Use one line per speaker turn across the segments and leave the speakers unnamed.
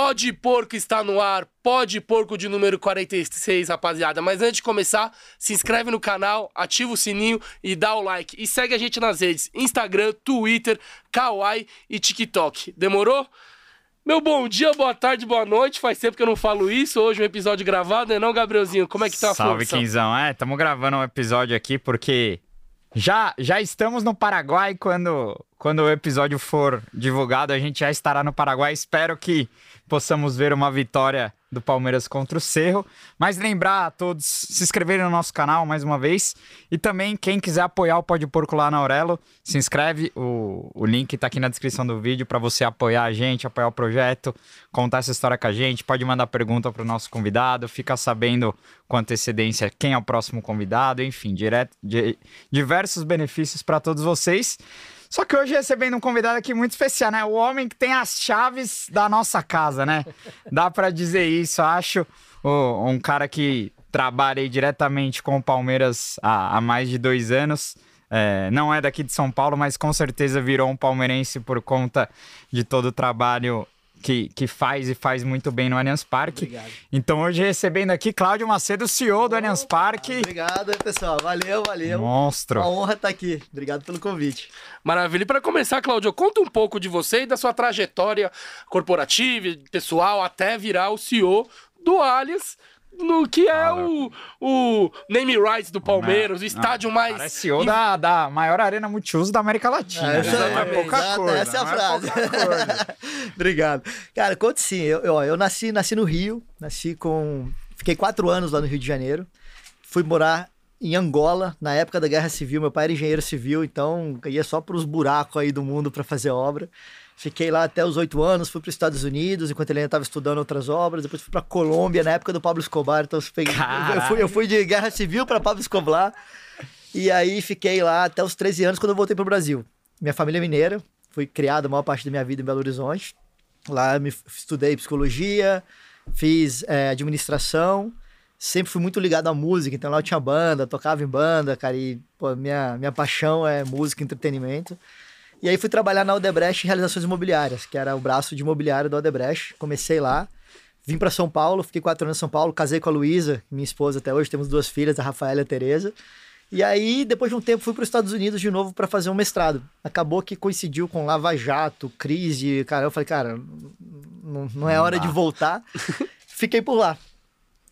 Pode Porco está no ar, Pode Porco de número 46, rapaziada. Mas antes de começar, se inscreve no canal, ativa o sininho e dá o like. E segue a gente nas redes: Instagram, Twitter, Kawaii e TikTok. Demorou? Meu bom dia, boa tarde, boa noite. Faz tempo que eu não falo isso. Hoje um episódio gravado, né, não, Gabrielzinho? Como é que tá a
Salve, Quinzão. É, estamos gravando um episódio aqui porque já, já estamos no Paraguai quando, quando o episódio for divulgado. A gente já estará no Paraguai. Espero que possamos ver uma vitória do Palmeiras contra o Cerro. Mas lembrar a todos se inscreverem no nosso canal mais uma vez. E também, quem quiser apoiar o Pode Porco lá na Aurelo, se inscreve. O, o link está aqui na descrição do vídeo para você apoiar a gente, apoiar o projeto, contar essa história com a gente. Pode mandar pergunta para o nosso convidado, fica sabendo com antecedência quem é o próximo convidado, enfim, direto, de, diversos benefícios para todos vocês. Só que hoje recebendo um convidado aqui muito especial, né? O homem que tem as chaves da nossa casa, né? Dá para dizer isso, acho. um cara que trabalha diretamente com o Palmeiras há, há mais de dois anos. É, não é daqui de São Paulo, mas com certeza virou um palmeirense por conta de todo o trabalho que, que faz e faz muito bem no Allianz Parque. Obrigado. Então, hoje recebendo aqui Cláudio Macedo, CEO do Allianz Parque.
Obrigado, pessoal. Valeu, valeu.
Monstro.
Uma honra estar aqui. Obrigado pelo convite.
Maravilha. E para começar, Cláudio, conta um pouco de você e da sua trajetória corporativa, pessoal, até virar o CEO do Allianz no que é o, o name rights do Palmeiras, não, o estádio não, mais.
CEO da, da maior arena multiuso da América Latina. É,
essa é, é pouca coisa. Essa é a é frase. É Obrigado. Cara, conte sim. Eu, eu, eu nasci, nasci no Rio, nasci com. Fiquei quatro anos lá no Rio de Janeiro. Fui morar em Angola, na época da Guerra Civil. Meu pai era engenheiro civil, então ia só para os buracos aí do mundo para fazer obra. Fiquei lá até os oito anos, fui para os Estados Unidos, enquanto ele ainda estava estudando outras obras. Depois fui para Colômbia, na época do Pablo Escobar. Então eu fui, eu fui de guerra civil para Pablo Escobar. E aí fiquei lá até os 13 anos, quando eu voltei para o Brasil. Minha família é mineira, fui criado a maior parte da minha vida em Belo Horizonte. Lá me estudei psicologia, fiz é, administração, sempre fui muito ligado à música, então lá eu tinha banda, tocava em banda, cara, e pô, minha, minha paixão é música e entretenimento. E aí fui trabalhar na Odebrecht em realizações imobiliárias, que era o braço de imobiliário da Odebrecht. Comecei lá, vim para São Paulo, fiquei quatro anos em São Paulo, casei com a Luísa, minha esposa até hoje, temos duas filhas, a Rafaela e a Tereza. E aí, depois de um tempo, fui para os Estados Unidos de novo para fazer um mestrado. Acabou que coincidiu com Lava Jato, crise, cara. Eu falei, cara, não, não é hora de voltar. Fiquei por lá.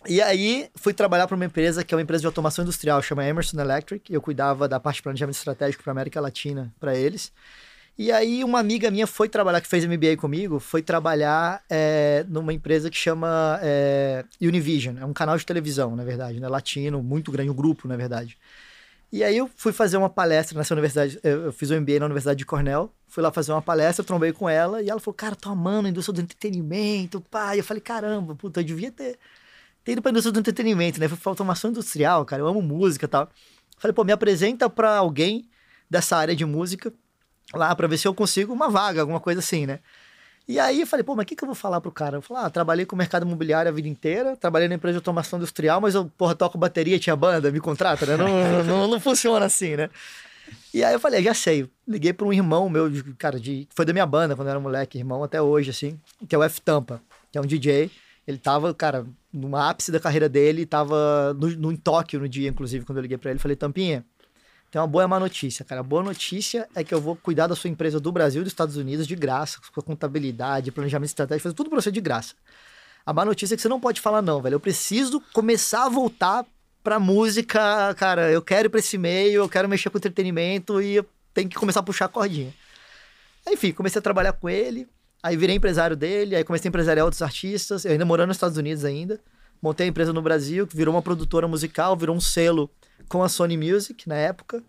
E aí, fui trabalhar para uma empresa que é uma empresa de automação industrial, chama Emerson Electric. Eu cuidava da parte de planejamento estratégico para América Latina para eles. E aí, uma amiga minha foi trabalhar, que fez MBA comigo, foi trabalhar é, numa empresa que chama é, Univision. É um canal de televisão, na verdade, né? Latino, muito grande, um grupo, na verdade. E aí, eu fui fazer uma palestra nessa universidade. Eu fiz o MBA na Universidade de Cornell. Fui lá fazer uma palestra, trombei com ela. E ela falou, cara, tô amando a indústria do entretenimento, pai. Eu falei, caramba, puta, eu devia ter ter ido pra indústria do entretenimento, né? Foi pra automação industrial, cara. Eu amo música e tal. Falei, pô, me apresenta pra alguém dessa área de música lá pra ver se eu consigo uma vaga, alguma coisa assim, né? E aí eu falei, pô, mas o que, que eu vou falar pro cara? Eu falei, ah, trabalhei com o mercado imobiliário a vida inteira, trabalhei na empresa de automação industrial, mas eu, porra, toco bateria, tinha banda, me contrata, né? Não, não, não, funciona assim, né? E aí eu falei, já sei. Liguei para um irmão meu, cara, de, foi da minha banda quando eu era moleque, irmão até hoje, assim, que é o F Tampa, que é um DJ. Ele tava, cara, no ápice da carreira dele, tava no, no, em Tóquio no dia, inclusive, quando eu liguei para ele. Falei, Tampinha, tem uma boa e má notícia, cara. A boa notícia é que eu vou cuidar da sua empresa do Brasil e dos Estados Unidos de graça, com contabilidade, planejamento estratégico, fazer tudo pra você de graça. A má notícia é que você não pode falar não, velho. Eu preciso começar a voltar pra música, cara. Eu quero ir pra esse meio, eu quero mexer com entretenimento e eu tenho que começar a puxar a cordinha. Enfim, comecei a trabalhar com ele. Aí virei empresário dele, aí comecei a empresariar outros artistas, eu ainda morando nos Estados Unidos ainda. Montei a empresa no Brasil, que virou uma produtora musical, virou um selo com a Sony Music na época.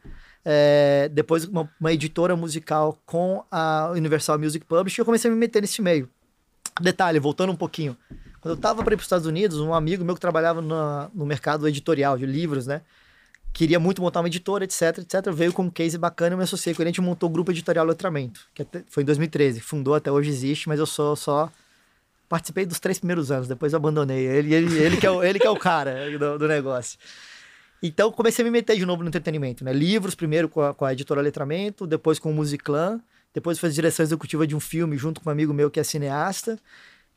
É, depois uma, uma, editora musical com a Universal Music Publishing, eu comecei a me meter nesse meio. Detalhe, voltando um pouquinho. Quando eu estava para ir para os Estados Unidos, um amigo meu que trabalhava no, no mercado editorial de livros, né? Queria muito montar uma editora, etc, etc. Veio com um case bacana, eu me associei com ele, a gente montou o Grupo Editorial Letramento, que foi em 2013, fundou até hoje existe, mas eu só participei dos três primeiros anos, depois eu abandonei. Ele, ele, ele, que, é o, ele que é o cara do, do, negócio. Então comecei a me meter de novo no entretenimento, né? Livros primeiro com a, com a editora Letramento, depois com o Musiclan, depois fiz direção executiva de um filme junto com um amigo meu que é cineasta.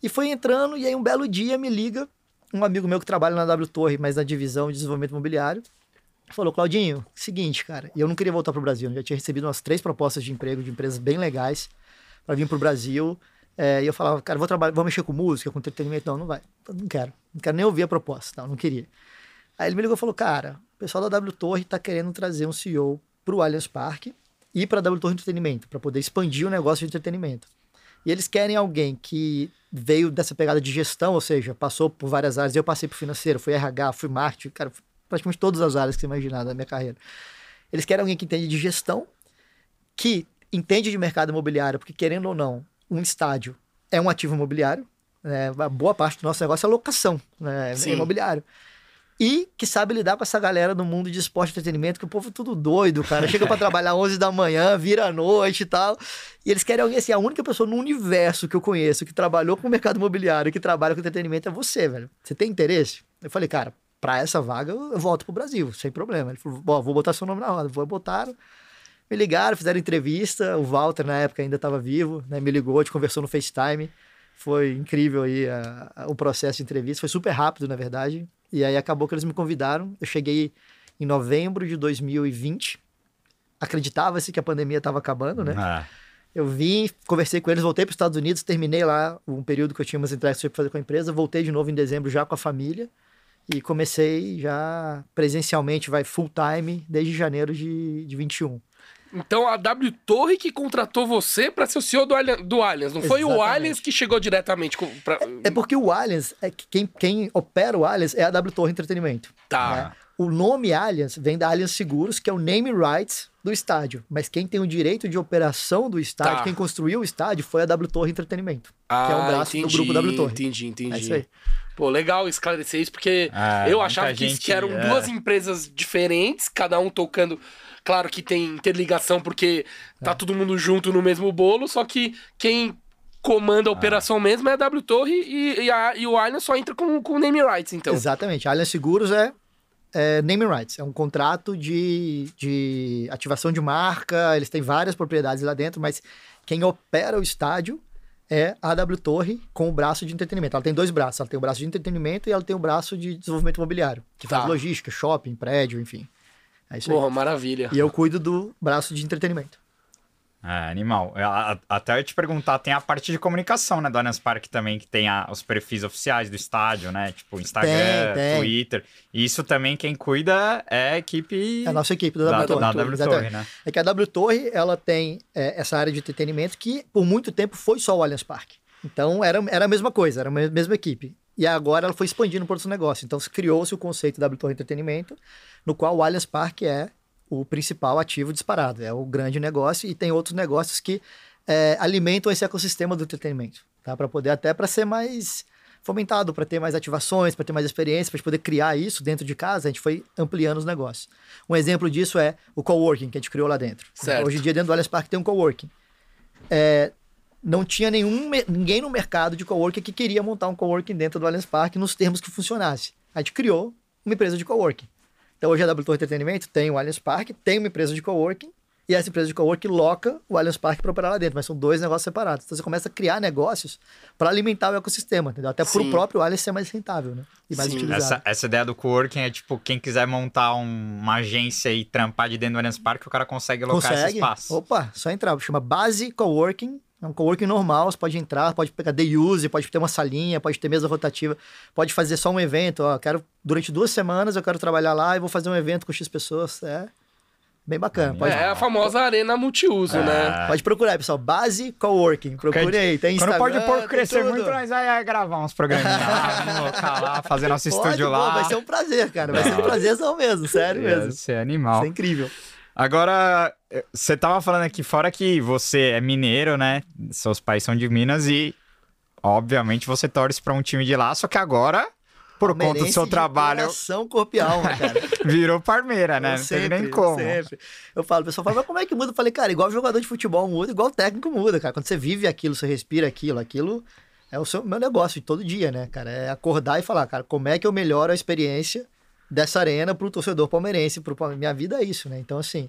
E foi entrando, e aí um belo dia me liga um amigo meu que trabalha na W Torre, mas na divisão de desenvolvimento imobiliário. Falou, Claudinho, seguinte, cara, eu não queria voltar pro Brasil, eu já tinha recebido umas três propostas de emprego de empresas bem legais para vir pro Brasil. É, e eu falava, cara, vou trabalhar, vou mexer com música, com entretenimento. Não, não vai. Não quero. Não quero nem ouvir a proposta. Não, não queria. Aí ele me ligou e falou, cara, o pessoal da W Torre tá querendo trazer um CEO pro Allianz Parque e para a W Torre Entretenimento, para poder expandir o negócio de entretenimento. E eles querem alguém que veio dessa pegada de gestão, ou seja, passou por várias áreas. Eu passei por financeiro, fui RH, fui marketing, cara, praticamente todas as áreas que você imaginar da minha carreira. Eles querem alguém que entende de gestão, que entende de mercado imobiliário, porque querendo ou não, um estádio é um ativo imobiliário. Né? A boa parte do nosso negócio é locação né? É imobiliário e que sabe lidar com essa galera do mundo de esporte e entretenimento, que o povo é tudo doido, cara. Chega para trabalhar 11 da manhã, vira à noite e tal. E eles querem alguém assim, a única pessoa no universo que eu conheço que trabalhou com o mercado imobiliário, que trabalha com entretenimento é você, velho. Você tem interesse? Eu falei, cara, para essa vaga eu volto pro Brasil, sem problema. Ele falou, bom, vou botar seu nome na roda. Vou botar. Me ligaram, fizeram entrevista. O Walter, na época, ainda estava vivo, né? Me ligou, a gente conversou no FaceTime. Foi incrível aí a, a, o processo de entrevista. Foi super rápido, na verdade. E aí acabou que eles me convidaram. Eu cheguei em novembro de 2020. Acreditava-se que a pandemia estava acabando, né? Ah. Eu vim, conversei com eles, voltei para os Estados Unidos, terminei lá um período que eu tinha umas entregas para fazer com a empresa, voltei de novo em dezembro já com a família e comecei já presencialmente, vai full time, desde janeiro de, de 21.
Então a W Torre que contratou você para ser o CEO do, Allianz, do Allianz, não foi o Allianz que chegou diretamente com, pra...
é, é, porque o Allianz, é quem, quem opera o Allianz é a W Torre Entretenimento.
Tá. Né?
O nome Allianz vem da Allianz Seguros, que é o name rights do estádio. Mas quem tem o direito de operação do estádio, tá. quem construiu o estádio, foi a W Torre Entretenimento.
Ah,
que é
um braço entendi, do grupo W Torre. Entendi, entendi. É isso aí. Pô, legal esclarecer isso, porque ah, eu achava que, gente, que eram é... duas empresas diferentes, cada um tocando Claro que tem interligação porque tá é. todo mundo junto no mesmo bolo, só que quem comanda a ah. operação ah. mesmo é a W Torre e, e, a, e o Allianz só entra com, com name rights, então.
Exatamente. A Allianz Seguros é, é name rights, é um contrato de, de ativação de marca, eles têm várias propriedades lá dentro, mas quem opera o estádio é a W Torre com o braço de entretenimento. Ela tem dois braços, ela tem o braço de entretenimento e ela tem o braço de desenvolvimento imobiliário, que tá. faz logística, shopping, prédio, enfim. É isso
Porra,
aí.
maravilha.
E eu cuido do braço de entretenimento.
É, animal. É, até eu te perguntar, tem a parte de comunicação, né, do Allianz Parque também, que tem a, os perfis oficiais do estádio, né? Tipo, Instagram, tem, tem. Twitter. Isso também quem cuida é a equipe...
É a nossa equipe da,
da, da, W Torre, né?
É que a W Torre, ela tem é, essa área de entretenimento que, por muito tempo, foi só o Allianz Parque. Então, era, era a mesma coisa, era a mesma equipe. E agora ela foi expandindo para outros negócios. Então, criou-se o conceito da W Torre Entretenimento, no qual o Allianz Parque é o principal ativo disparado, é o grande negócio e tem outros negócios que é, alimentam esse ecossistema do entretenimento, tá? Para poder até para ser mais fomentado, para ter mais ativações, para ter mais experiência, para poder criar isso dentro de casa, a gente foi ampliando os negócios. Um exemplo disso é o coworking que a gente criou lá dentro.
Certo.
Hoje em dia dentro do Allianz Parque tem um coworking. É, não tinha nenhum, ninguém no mercado de coworking que queria montar um coworking dentro do Allianz Parque nos termos que funcionasse. A gente criou uma empresa de coworking. Então hoje a W Torre Entretenimento tem o Allianz Parque, tem uma empresa de coworking, e essa empresa de coworking loca o Allianz Parque para operar lá dentro, mas são dois negócios separados. Então você começa a criar negócios para alimentar o ecossistema, entendeu? Até para o próprio Allianz ser mais rentável, né?
E mais Sim. utilizado. Essa, essa ideia do coworking é tipo, quem quiser montar um, uma agência e trampar de dentro do Allianz Parque, o cara consegue alocar consegue. esse espaço.
Opa, só entrar. Chama Base Coworking é um coworking normal, você pode entrar, pode pegar day use, pode ter uma salinha, pode ter mesa rotativa, pode fazer só um evento, ó, quero durante duas semanas eu quero trabalhar lá e vou fazer um evento com X pessoas, é bem bacana.
Pode... É a famosa arena multiuso, é. né?
Pode procurar, pessoal, base coworking, procure aí, tem Instagram,
Quando pode pouco crescer tudo. muito, nós vai gravar uns programas lá, lá, fazer nosso pode, estúdio pô, lá.
vai ser um prazer, cara, vai ser um prazerzão mesmo, sério mesmo.
Isso é animal. Isso
é incrível.
Agora, você tava falando aqui fora que você é mineiro, né? Seus pais são de Minas e, obviamente, você torce para um time de lá, só que agora, por conta do seu trabalho.
Coração, corpo e alma, cara.
Virou Parmeira, né? Eu Não sempre, tem nem como.
Sempre. Eu falo, o pessoal fala, mas como é que muda? Eu falei, cara, igual jogador de futebol muda, igual técnico muda, cara. Quando você vive aquilo, você respira aquilo, aquilo é o seu, meu negócio de todo dia, né, cara? É acordar e falar, cara, como é que eu melhoro a experiência dessa arena pro torcedor palmeirense, pro minha vida é isso, né? Então, assim,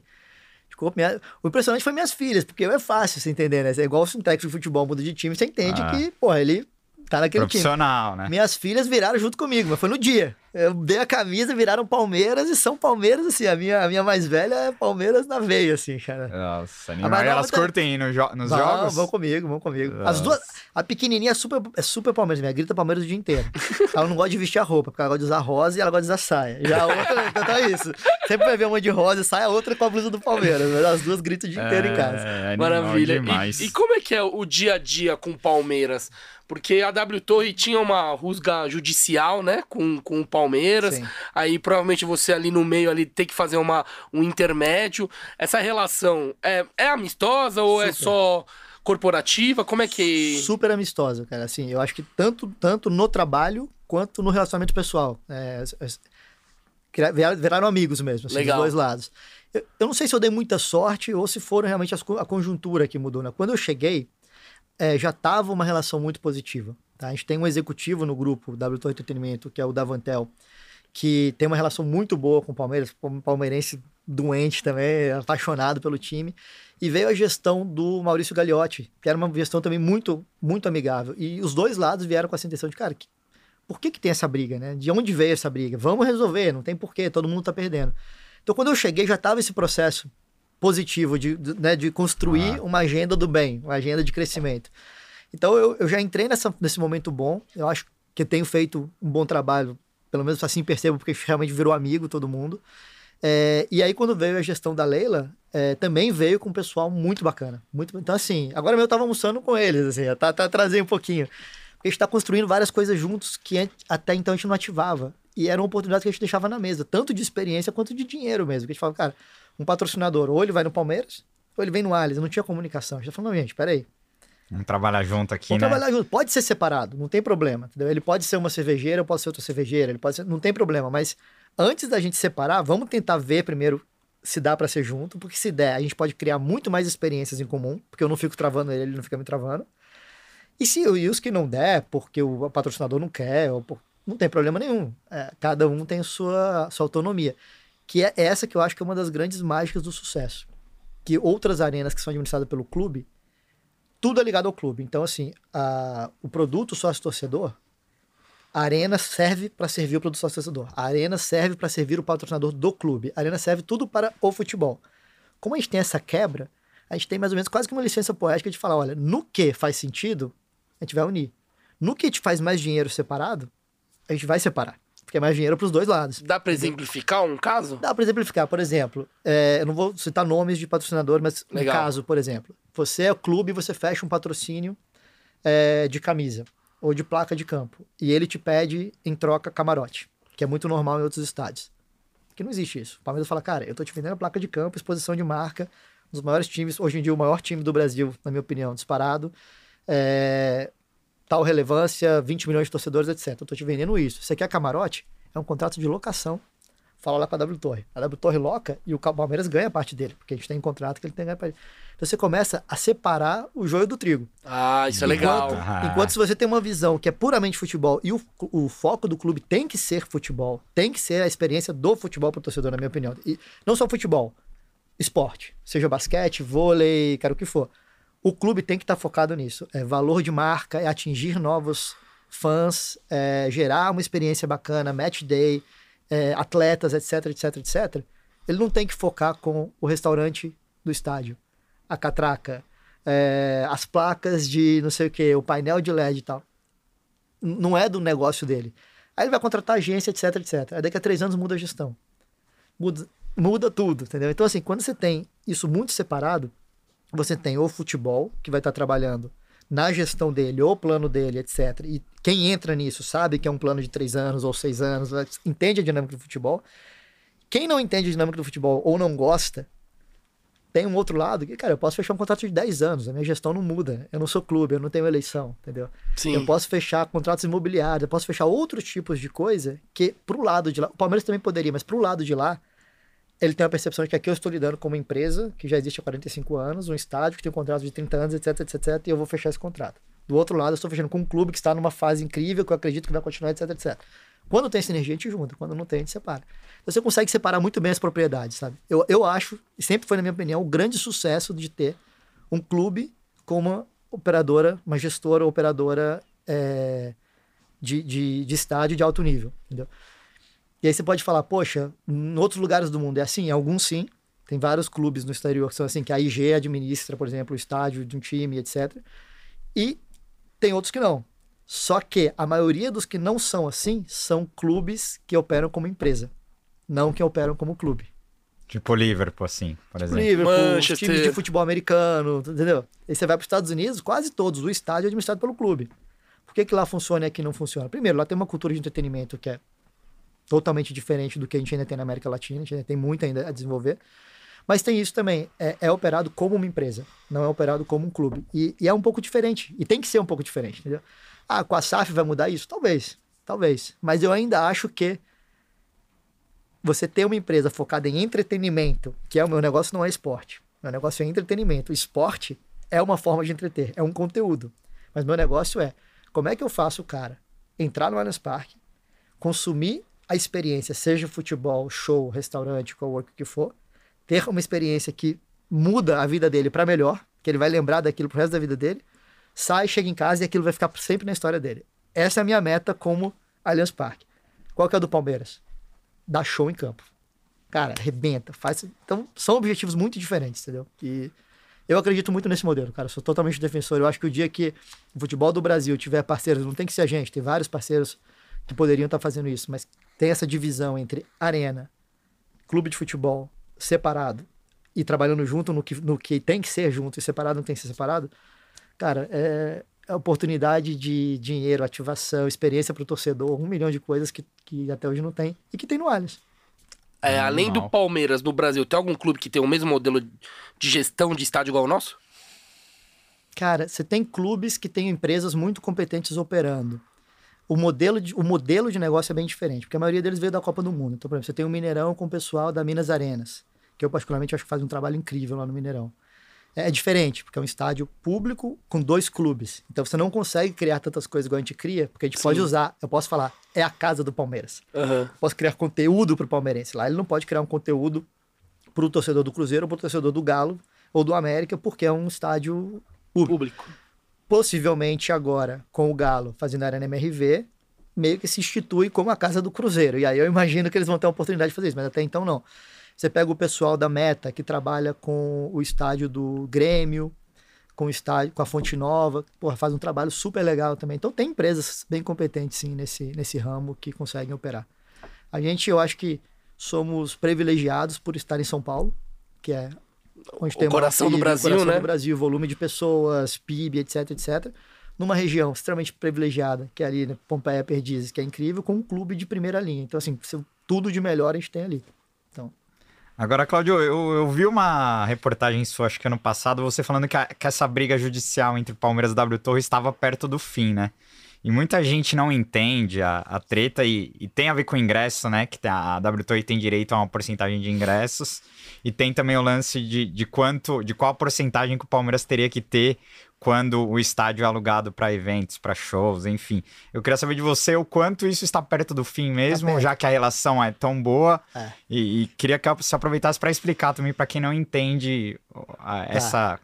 minha... o impressionante foi minhas filhas, porque é fácil você entender, né? É igual se um técnico de futebol muda de time, você entende ah. que, porra, ele tá naquele
Profissional,
time.
né?
Minhas filhas viraram junto comigo, mas foi no dia. Eu dei a camisa, viraram Palmeiras e são Palmeiras, assim. A minha, a minha mais velha é Palmeiras na veia, assim, cara.
Nossa, animal. E elas
outra...
curtem no jo nos
vão,
jogos?
Vão comigo, vão comigo. Nossa. As duas. A pequenininha é super, é super Palmeiras, minha grita Palmeiras o dia inteiro. ela não gosta de vestir a roupa, porque ela gosta de usar rosa e ela gosta de usar saia. Já a outra, então é isso. Sempre vai ver uma de rosa e saia, a outra com a blusa do Palmeiras. Mas as duas gritam o dia inteiro
é,
em casa.
É
Maravilha. E, e como é que é o dia a dia com Palmeiras? Porque a W Torre tinha uma rusga judicial, né, com, com o Palmeiras. Sim. Aí provavelmente você ali no meio ali tem que fazer uma, um intermédio. Essa relação é, é amistosa ou é Super. é só corporativa? Como é que.
Super amistosa, cara. Assim, eu acho que tanto, tanto no trabalho quanto no relacionamento pessoal. É, é, viraram amigos mesmo, assim, Legal. dos dois lados. Eu, eu, não sei se eu dei muita sorte ou se foram realmente as, a conjuntura que mudou. Né? Quando eu cheguei, é, já estava uma relação muito positiva. Tá? A gente tem um executivo no grupo W Torre Entretenimento, que é o Davantel, que tem uma relação muito boa com o Palmeiras, palmeirense doente também, apaixonado pelo time. E veio a gestão do Maurício Gagliotti, que era uma gestão também muito, muito amigável. E os dois lados vieram com essa intenção de, cara, que, por que, que tem essa briga, né? De onde veio essa briga? Vamos resolver, não tem porquê, todo mundo tá perdendo. Então, quando eu cheguei, já estava esse processo positivo de, de, né, de construir ah. uma agenda do bem, uma agenda de crescimento. Então, eu, eu já entrei nessa, nesse momento bom. Eu acho que tenho feito um bom trabalho, pelo menos assim percebo, porque realmente virou amigo todo mundo. É, e aí, quando veio a gestão da Leila, é, também veio com um pessoal muito bacana. Muito, então, assim, agora eu estava almoçando com eles, assim, tá, tá trazendo um pouquinho. Porque a gente está construindo várias coisas juntos que até então a gente não ativava. E era uma oportunidade que a gente deixava na mesa, tanto de experiência quanto de dinheiro mesmo. Que a gente falava, cara, um patrocinador, ou ele vai no Palmeiras, ou ele vem no Allianz. Não tinha comunicação. A gente falou, não, gente, peraí.
Vamos trabalhar junto aqui,
Vamos
né?
trabalhar junto. Pode ser separado, não tem problema. Entendeu? Ele pode ser uma cervejeira, ou pode ser outra cervejeira, ele pode ser... não tem problema, mas antes da gente separar, vamos tentar ver primeiro se dá para ser junto, porque se der, a gente pode criar muito mais experiências em comum, porque eu não fico travando ele, ele não fica me travando. E se e os que não der, porque o patrocinador não quer, ou por, não tem problema nenhum. É, cada um tem sua, sua autonomia. Que é essa que eu acho que é uma das grandes mágicas do sucesso. Que outras arenas que são administradas pelo clube, tudo é ligado ao clube. Então, assim, a, o produto sócio-torcedor, a arena serve para servir o produto sócio-torcedor. A arena serve para servir o patrocinador do clube. A arena serve tudo para o futebol. Como a gente tem essa quebra, a gente tem mais ou menos quase que uma licença poética de falar, olha, no que faz sentido, a gente vai unir. No que te faz mais dinheiro separado, a gente vai separar. Porque é mais dinheiro para os dois lados.
Dá para exemplificar um caso?
Dá para exemplificar. Por exemplo, é, eu não vou citar nomes de patrocinador, mas Legal. um caso, por exemplo. Você é o clube e você fecha um patrocínio é, de camisa ou de placa de campo. E ele te pede em troca camarote, que é muito normal em outros estádios. Que não existe isso. O Palmeiras fala, cara, eu tô te vendendo a placa de campo, exposição de marca, um dos maiores times, hoje em dia o maior time do Brasil, na minha opinião, disparado. É, tal relevância, 20 milhões de torcedores, etc. Eu tô te vendendo isso. Você quer camarote? É um contrato de locação. Fala lá com a W Torre. A W Torre loca e o Palmeiras ganha parte dele, porque a gente tem um contrato que ele tem que ganhar parte. Então você começa a separar o joio do trigo.
Ah, isso é legal.
Enquanto, ah. enquanto se você tem uma visão que é puramente futebol e o, o foco do clube tem que ser futebol, tem que ser a experiência do futebol para o torcedor, na minha opinião. E não só futebol, esporte, seja basquete, vôlei, cara, o que for. O clube tem que estar tá focado nisso. É valor de marca, é atingir novos fãs, é gerar uma experiência bacana, match day, é, atletas, etc, etc, etc. Ele não tem que focar com o restaurante do estádio a catraca, é, as placas de não sei o que, o painel de LED e tal. Não é do negócio dele. Aí ele vai contratar agência, etc, etc. Aí daqui a três anos muda a gestão. Muda, muda tudo, entendeu? Então, assim, quando você tem isso muito separado, você tem o futebol, que vai estar trabalhando na gestão dele, ou plano dele, etc. E quem entra nisso sabe que é um plano de três anos ou seis anos, entende a dinâmica do futebol. Quem não entende a dinâmica do futebol ou não gosta, tem um outro lado que, cara, eu posso fechar um contrato de 10 anos, a minha gestão não muda. Eu não sou clube, eu não tenho eleição, entendeu? Sim. Eu posso fechar contratos imobiliários, eu posso fechar outros tipos de coisa que, pro lado de lá, o Palmeiras também poderia, mas pro lado de lá, ele tem a percepção de que aqui eu estou lidando com uma empresa que já existe há 45 anos, um estádio que tem um contrato de 30 anos, etc, etc, etc, e eu vou fechar esse contrato. Do outro lado, eu estou fechando com um clube que está numa fase incrível, que eu acredito que vai continuar, etc, etc. Quando tem sinergia, a gente junta. Quando não tem, a gente separa. Então, você consegue separar muito bem as propriedades, sabe? Eu, eu acho, e sempre foi na minha opinião, o grande sucesso de ter um clube com uma operadora, uma gestora operadora é, de, de, de estádio de alto nível, entendeu? E aí você pode falar, poxa, em outros lugares do mundo é assim? Em alguns sim. Tem vários clubes no exterior que são assim, que a IG administra, por exemplo, o estádio de um time, etc. E tem outros que não. Só que a maioria dos que não são assim são clubes que operam como empresa, não que operam como clube.
Tipo Liverpool, assim, por tipo exemplo.
Liverpool, Manchester. times de futebol americano, entendeu? Aí você vai para os Estados Unidos, quase todos, o estádio é administrado pelo clube. Por que, que lá funciona e aqui não funciona? Primeiro, lá tem uma cultura de entretenimento que é totalmente diferente do que a gente ainda tem na América Latina, a gente ainda tem muito ainda a desenvolver. Mas tem isso também, é, é operado como uma empresa, não é operado como um clube. E, e, é um pouco diferente, e tem que ser um pouco diferente, entendeu? Ah, com a SAF vai mudar isso? Talvez, talvez. Mas eu ainda acho que você ter uma empresa focada em entretenimento, que é o meu negócio, não é esporte. Meu negócio é entretenimento. Esporte é uma forma de entreter, é um conteúdo. Mas meu negócio é como é que eu faço o cara entrar no Allianz Parque, consumir a experiência, seja futebol, show, restaurante, cowork, o que for, ter uma experiência que muda a vida dele para melhor, que ele vai lembrar daquilo pro resto da vida dele, sai, chega em casa e aquilo vai ficar sempre na história dele. Essa é a minha meta como Allianz Parque. Qual que é a do Palmeiras? Dar show em campo. Cara, arrebenta, faz. Então, são objetivos muito diferentes, entendeu? E eu acredito muito nesse modelo, cara. sou totalmente defensor. Eu acho que o dia que o futebol do Brasil tiver parceiros, não tem que ser a gente, tem vários parceiros que poderiam estar fazendo isso, mas tem essa divisão entre arena, clube de futebol separado e trabalhando junto no que, no que tem que ser junto e separado não tem que ser separado, cara, é, é oportunidade de dinheiro, ativação, experiência para o torcedor, um milhão de coisas que, que até hoje não tem e que tem no Allianz.
É, além do Palmeiras no Brasil, tem algum clube que tem o mesmo modelo de gestão de estádio igual o nosso?
Cara, você tem clubes que têm empresas muito competentes operando o modelo, de, o modelo de negócio é bem diferente, porque a maioria deles veio da Copa do Mundo. Então, por exemplo, você tem um Mineirão com o pessoal da Minas Arenas, que eu particularmente acho que faz um trabalho incrível lá no Mineirão. É, é diferente, porque é um estádio público com dois clubes. Então você não consegue criar tantas coisas igual a gente cria, porque a gente Sim. pode usar, eu posso falar, é a casa do Palmeiras. Uhum. Posso criar conteúdo para o palmeirense. Lá ele não pode criar um conteúdo para o torcedor do Cruzeiro ou para o torcedor do Galo ou do América, porque é um estádio público. público possivelmente agora, com o Galo fazendo a Arena MRV, meio que se institui como a casa do Cruzeiro. E aí eu imagino que eles vão ter a oportunidade de fazer isso, mas até então não. Você pega o pessoal da Meta, que trabalha com o estádio do Grêmio, com o estádio, com a Fonte Nova, porra, faz um trabalho super legal também. Então tem empresas bem competentes sim nesse, nesse ramo que conseguem operar. A gente, eu acho que somos privilegiados por estar em São Paulo, que é
onde o tem coração do Brasil,
coração
né?
do Brasil, volume de pessoas, PIB, etc, etc. Numa região extremamente privilegiada, que é ali, né, Pompeia Perdizes, que é incrível, com um clube de primeira linha. Então, assim, tudo de melhor a gente tem ali. Então...
Agora, Claudio, eu, eu vi uma reportagem sua, acho que ano passado, você falando que, a, que essa briga judicial entre Palmeiras e W Torre estava perto do fim, né? E muita gente não entende a, a treta e, e, tem a ver com ingresso, né? Que a, a WTOI tem direito a uma porcentagem de ingressos. E tem também o lance de, de quanto, de qual porcentagem que o Palmeiras teria que ter quando o estádio é alugado para eventos, para shows, enfim. Eu queria saber de você o quanto isso está perto do fim mesmo, tá já que a relação é tão boa. É. E, e, queria que você aproveitasse para explicar também para quem não entende tá.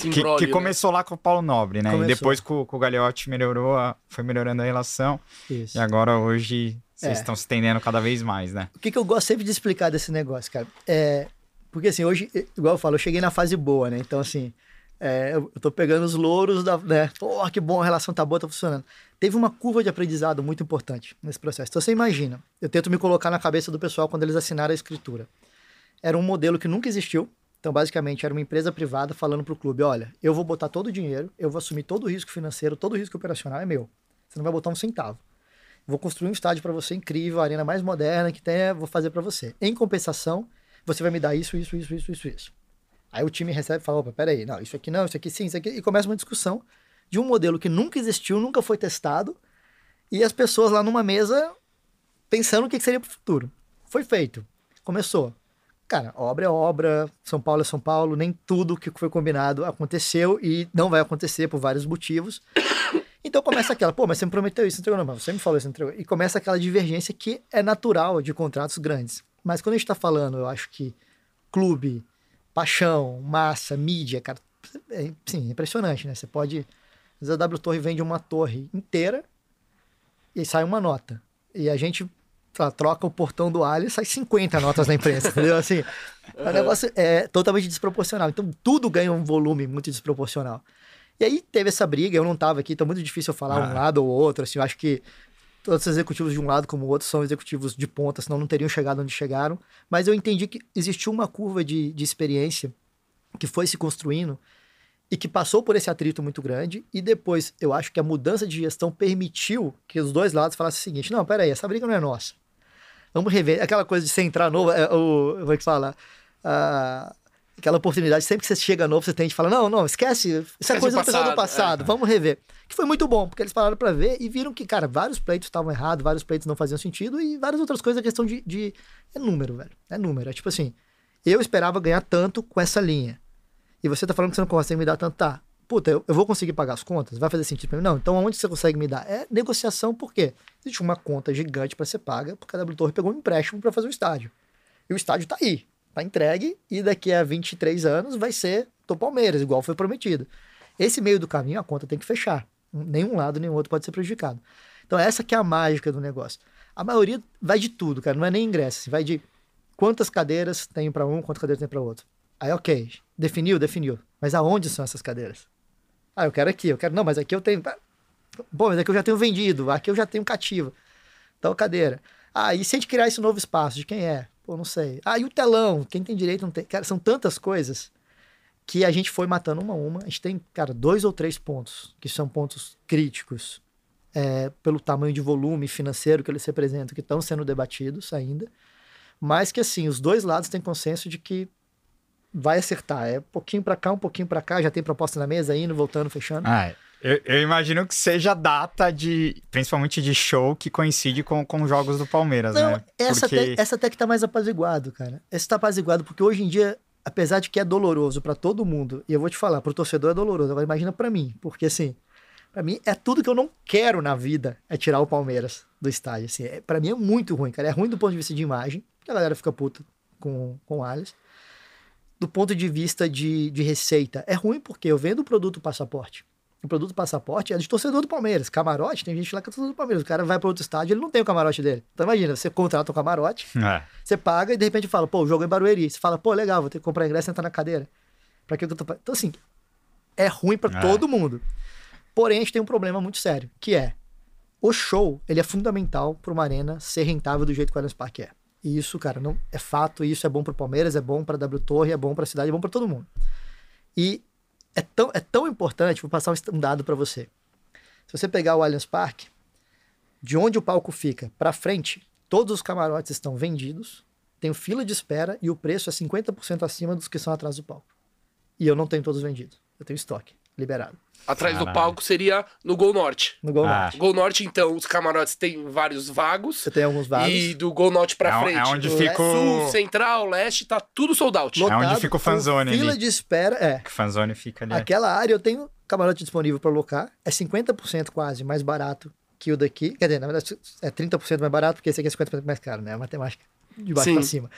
Que, que, né? começou lá com o Paulo Nobre, né? Começou. E depois com, com o Gagliotti melhorou, a, foi melhorando a relação. Isso. E agora hoje vocês é. estão se estendendo cada vez mais, né?
O que, que eu gosto sempre de explicar desse negócio, cara? É, porque assim, hoje, igual eu falo, eu cheguei na fase boa, né? Então, assim, é, eu tô pegando os louros da. Né? Pô, que bom, a relação tá boa, tá funcionando. Teve uma curva de aprendizado muito importante nesse processo. Então você imagina, eu tento me colocar na cabeça do pessoal quando eles assinaram a escritura. Era um modelo que nunca existiu, então, basicamente, era uma empresa privada falando para o clube: olha, eu vou botar todo o dinheiro, eu vou assumir todo o risco financeiro, todo o risco operacional é meu. Você não vai botar um centavo. Vou construir um estádio para você incrível, a arena mais moderna que tem, vou fazer para você. Em compensação, você vai me dar isso, isso, isso, isso, isso, isso. Aí o time recebe e fala: opa, peraí, não, isso aqui não, isso aqui sim, isso aqui. E começa uma discussão de um modelo que nunca existiu, nunca foi testado, e as pessoas lá numa mesa pensando o que seria para o futuro. Foi feito. Começou. Cara, obra é obra, São Paulo é São Paulo, nem tudo que foi combinado aconteceu e não vai acontecer por vários motivos. Então começa aquela, pô, mas você me prometeu isso, entregou não, mas você me falou isso, entregou. E começa aquela divergência que é natural de contratos grandes. Mas quando a gente está falando, eu acho que clube, paixão, massa, mídia, cara, é, sim, é impressionante, né? Você pode a W Torre vende uma torre inteira e sai uma nota. E a gente troca o portão do alho e sai 50 notas na imprensa, entendeu? Assim, uhum. o negócio é totalmente desproporcional. Então tudo ganha um volume muito desproporcional. E aí teve essa briga, eu não estava aqui, então é muito difícil eu falar ah. um lado ou outro, assim, eu acho que todos os executivos de um lado como o outro são executivos de ponta, senão não teriam chegado onde chegaram, mas eu entendi que existiu uma curva de, de experiência que foi se construindo e que passou por esse atrito muito grande, e depois eu acho que a mudança de gestão permitiu que os dois lados falassem o seguinte: não, peraí, essa briga não é nossa. Vamos rever. Aquela coisa de você entrar novo, é, o, como é que fala? Ah, aquela oportunidade, sempre que você chega novo, você tem que falar: não, não, esquece, isso é esquece é coisa do passado, do passado, é. vamos rever. Que foi muito bom, porque eles pararam para ver e viram que, cara, vários pleitos estavam errados, vários pleitos não faziam sentido, e várias outras coisas, a questão de, de. É número, velho. É número. É tipo assim, eu esperava ganhar tanto com essa linha. E você tá falando que você não consegue me dar tanto, tá? Puta, eu, eu vou conseguir pagar as contas? Vai fazer sentido pra mim? Não, então onde você consegue me dar? É negociação, por quê? Existe uma conta gigante para ser paga, porque a W Torre pegou um empréstimo para fazer o estádio. E o estádio tá aí, tá entregue, e daqui a 23 anos vai ser do Palmeiras, igual foi prometido. Esse meio do caminho, a conta tem que fechar. Nenhum lado, nenhum outro pode ser prejudicado. Então, essa que é a mágica do negócio. A maioria vai de tudo, cara. Não é nem ingresso. Assim, vai de quantas cadeiras tem para um, quantas cadeiras tem para outro. Aí, ok. Definiu? Definiu. Mas aonde são essas cadeiras? Ah, eu quero aqui, eu quero. Não, mas aqui eu tenho. Bom, mas aqui eu já tenho vendido, aqui eu já tenho cativo. Então, cadeira. Ah, e se a gente criar esse novo espaço, de quem é? Pô, não sei. Ah, e o telão? Quem tem direito não tem. Cara, são tantas coisas que a gente foi matando uma a uma. A gente tem, cara, dois ou três pontos que são pontos críticos é, pelo tamanho de volume financeiro que eles representam, que estão sendo debatidos ainda. Mas que, assim, os dois lados têm consenso de que vai acertar. É um pouquinho para cá, um pouquinho para cá, já tem proposta na mesa, indo, voltando, fechando.
Ah, eu, eu, imagino que seja data de, principalmente de show, que coincide com, com jogos do Palmeiras, Não, né?
Essa, porque... até, essa até que tá mais apaziguado, cara. Essa tá apaziguado, porque hoje em dia, apesar de que é doloroso para todo mundo, e eu vou te falar, pro torcedor é doloroso, agora imagina para mim, porque assim, para mim é tudo que eu não quero na vida, é tirar o Palmeiras do estádio, assim, é, para mim é muito ruim, cara, é ruim do ponto de vista de imagem, a galera fica puta com, com o Alice, do ponto de vista de, de receita, é ruim porque eu vendo o produto passaporte. O produto passaporte é de torcedor do Palmeiras. Camarote, tem gente lá que é torcedor do Palmeiras. O cara vai para outro estádio, ele não tem o camarote dele. Então imagina, você contrata o camarote, é. você paga e de repente fala, pô, o jogo é em Barueri. Você fala, pô, legal, vou ter que comprar ingresso e entrar na cadeira. Para que eu tô... Então assim, é ruim para é. todo mundo. Porém, a gente tem um problema muito sério, que é o show, ele é fundamental para uma arena ser rentável do jeito que o Allianz Parque é. E isso, cara, não é fato, e isso é bom para o Palmeiras, é bom para a W Torre, é bom para a cidade, é bom para todo mundo. E é tão, é tão importante, vou passar um dado para você. Se você pegar o Allianz Parque, de onde o palco fica para frente, todos os camarotes estão vendidos, tem fila de espera e o preço é 50% acima dos que são atrás do palco. E eu não tenho todos vendidos, eu tenho estoque liberado.
Atrás Caralho. do palco seria no Gol Norte.
No Gol ah. Norte.
Gol Norte, então, os camarotes têm vários vagos.
Você tem alguns vagos.
E do Gol Norte pra
é,
frente.
É onde fica o...
Sul, Central, Leste, tá tudo sold out.
Lotado, é onde fica o fanzone
Fila ali. de espera, é.
Que fanzone fica ali.
Aquela área eu tenho camarote disponível para alocar. É 50% quase mais barato que o daqui. Quer dizer, na verdade é 30% mais barato, porque esse aqui é 50% mais caro, né? A matemática de baixo para cima.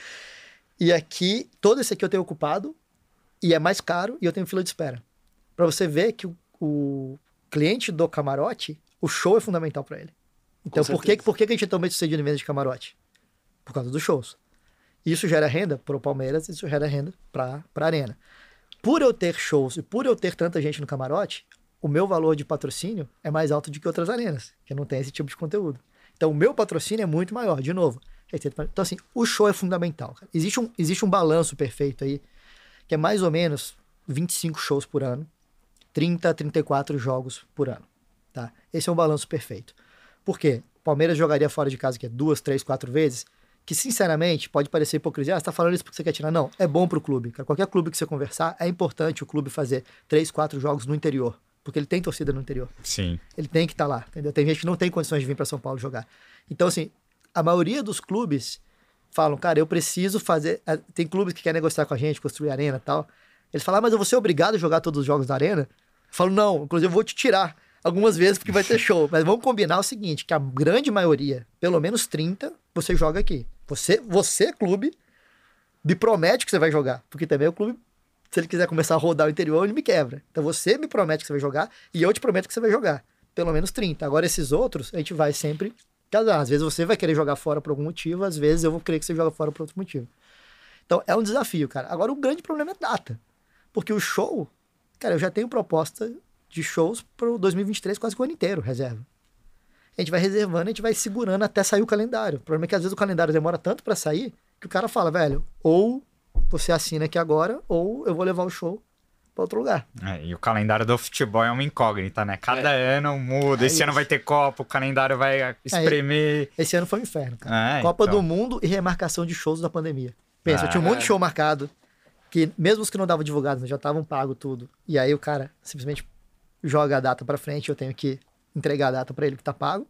E aqui, todo esse aqui eu tenho ocupado e é mais caro e eu tenho fila de espera. Para você ver que o o cliente do camarote, o show é fundamental para ele. Então, por que, por que a gente é tão bem sucedido em venda de camarote? Por causa dos shows. Isso gera renda para o Palmeiras, isso gera renda para a Arena. Por eu ter shows e por eu ter tanta gente no camarote, o meu valor de patrocínio é mais alto do que outras arenas, que não tem esse tipo de conteúdo. Então, o meu patrocínio é muito maior, de novo. Então, assim, o show é fundamental. Existe um, existe um balanço perfeito aí, que é mais ou menos 25 shows por ano. 30 a 34 jogos por ano. Tá? Esse é um balanço perfeito. Por quê? O Palmeiras jogaria fora de casa que é duas, três, quatro vezes, que sinceramente pode parecer hipocrisia. Ah, você tá falando isso porque você quer tirar? Não, é bom pro clube. Qualquer clube que você conversar, é importante o clube fazer três, quatro jogos no interior. Porque ele tem torcida no interior.
Sim.
Ele tem que estar tá lá, entendeu? Tem gente que não tem condições de vir para São Paulo jogar. Então, assim, a maioria dos clubes falam, cara, eu preciso fazer. Eh, tem clubes que querem negociar com a gente, construir arena e tal. Eles falam, ah, mas eu vou ser obrigado a jogar todos os jogos da arena? Eu falo, não, inclusive eu vou te tirar algumas vezes porque vai ter show. Mas vamos combinar o seguinte, que a grande maioria, pelo menos 30, você joga aqui. Você, você clube, me promete que você vai jogar. Porque também o clube se ele quiser começar a rodar o interior, ele me quebra. Então você me promete que você vai jogar e eu te prometo que você vai jogar. Pelo menos 30. Agora esses outros, a gente vai sempre casar. Às vezes você vai querer jogar fora por algum motivo, às vezes eu vou querer que você jogue fora por outro motivo. Então é um desafio, cara. Agora o grande problema é data. Porque o show, cara, eu já tenho proposta de shows para o 2023 quase que o ano inteiro, reserva. A gente vai reservando, a gente vai segurando até sair o calendário. O problema é que às vezes o calendário demora tanto para sair que o cara fala, velho, ou você assina aqui agora, ou eu vou levar o show para outro lugar.
É, e o calendário do futebol é uma incógnita, né? Cada é. ano muda. É esse isso. ano vai ter Copa, o calendário vai é, espremer.
esse ano foi um inferno, cara. É, Copa então. do Mundo e remarcação de shows da pandemia. Pensa, eu tinha um monte de show marcado, que mesmo os que não davam divulgados, já estavam pago tudo. E aí o cara simplesmente joga a data para frente, eu tenho que entregar a data para ele que tá pago.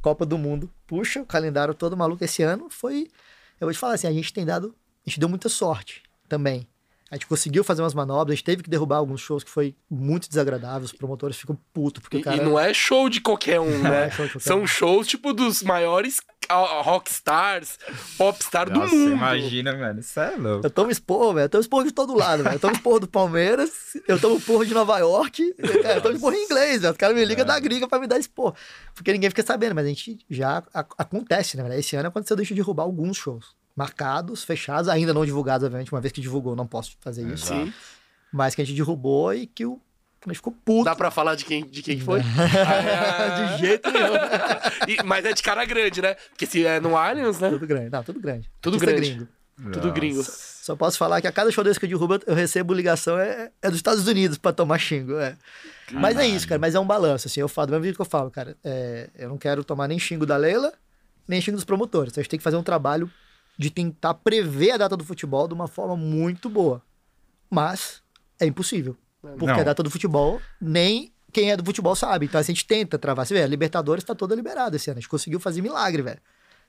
Copa do Mundo, puxa, o calendário todo maluco esse ano foi. Eu vou te falar assim, a gente tem dado a gente deu muita sorte também. A gente conseguiu fazer umas manobras, a gente teve que derrubar alguns shows que foi muito desagradável, os promotores ficam putos, porque
e,
o cara...
E não é show de qualquer um, né? É show São um. shows, tipo, dos maiores rockstars, popstar do mundo.
imagina, velho, isso é louco.
Eu tomo esporro, velho, eu tomo esporro de todo lado, velho. Eu tomo esporro do Palmeiras, eu tomo esporro de Nova York, eu tomo esporro em inglês, velho. Os caras me ligam é. da gringa pra me dar esporro. Porque ninguém fica sabendo, mas a gente já... acontece, né, velho? Esse ano aconteceu, deixa de derrubar alguns shows marcados, fechados, ainda não divulgados, obviamente. Uma vez que divulgou, não posso fazer isso. Sim. Mas que a gente derrubou e que o a gente ficou puto.
Dá pra falar de quem, de quem foi?
de jeito nenhum.
e, mas é de cara grande, né? Porque se é no Aliens, né?
Tudo grande. Não, tudo grande.
Tudo grande. Gringo. Tudo gringo.
Só posso falar que a cada show desse que eu derrubo, eu recebo ligação é, é dos Estados Unidos pra tomar xingo. É. Mas é isso, cara. Mas é um balanço. Assim, eu falo, do mesmo jeito que eu falo, cara. É, eu não quero tomar nem xingo da Leila, nem xingo dos promotores. Então a gente tem que fazer um trabalho de tentar prever a data do futebol de uma forma muito boa. Mas é impossível. Porque Não. a data do futebol, nem quem é do futebol sabe. Então a gente tenta travar. Você vê, a Libertadores está toda liberada esse ano. A gente conseguiu fazer milagre, velho.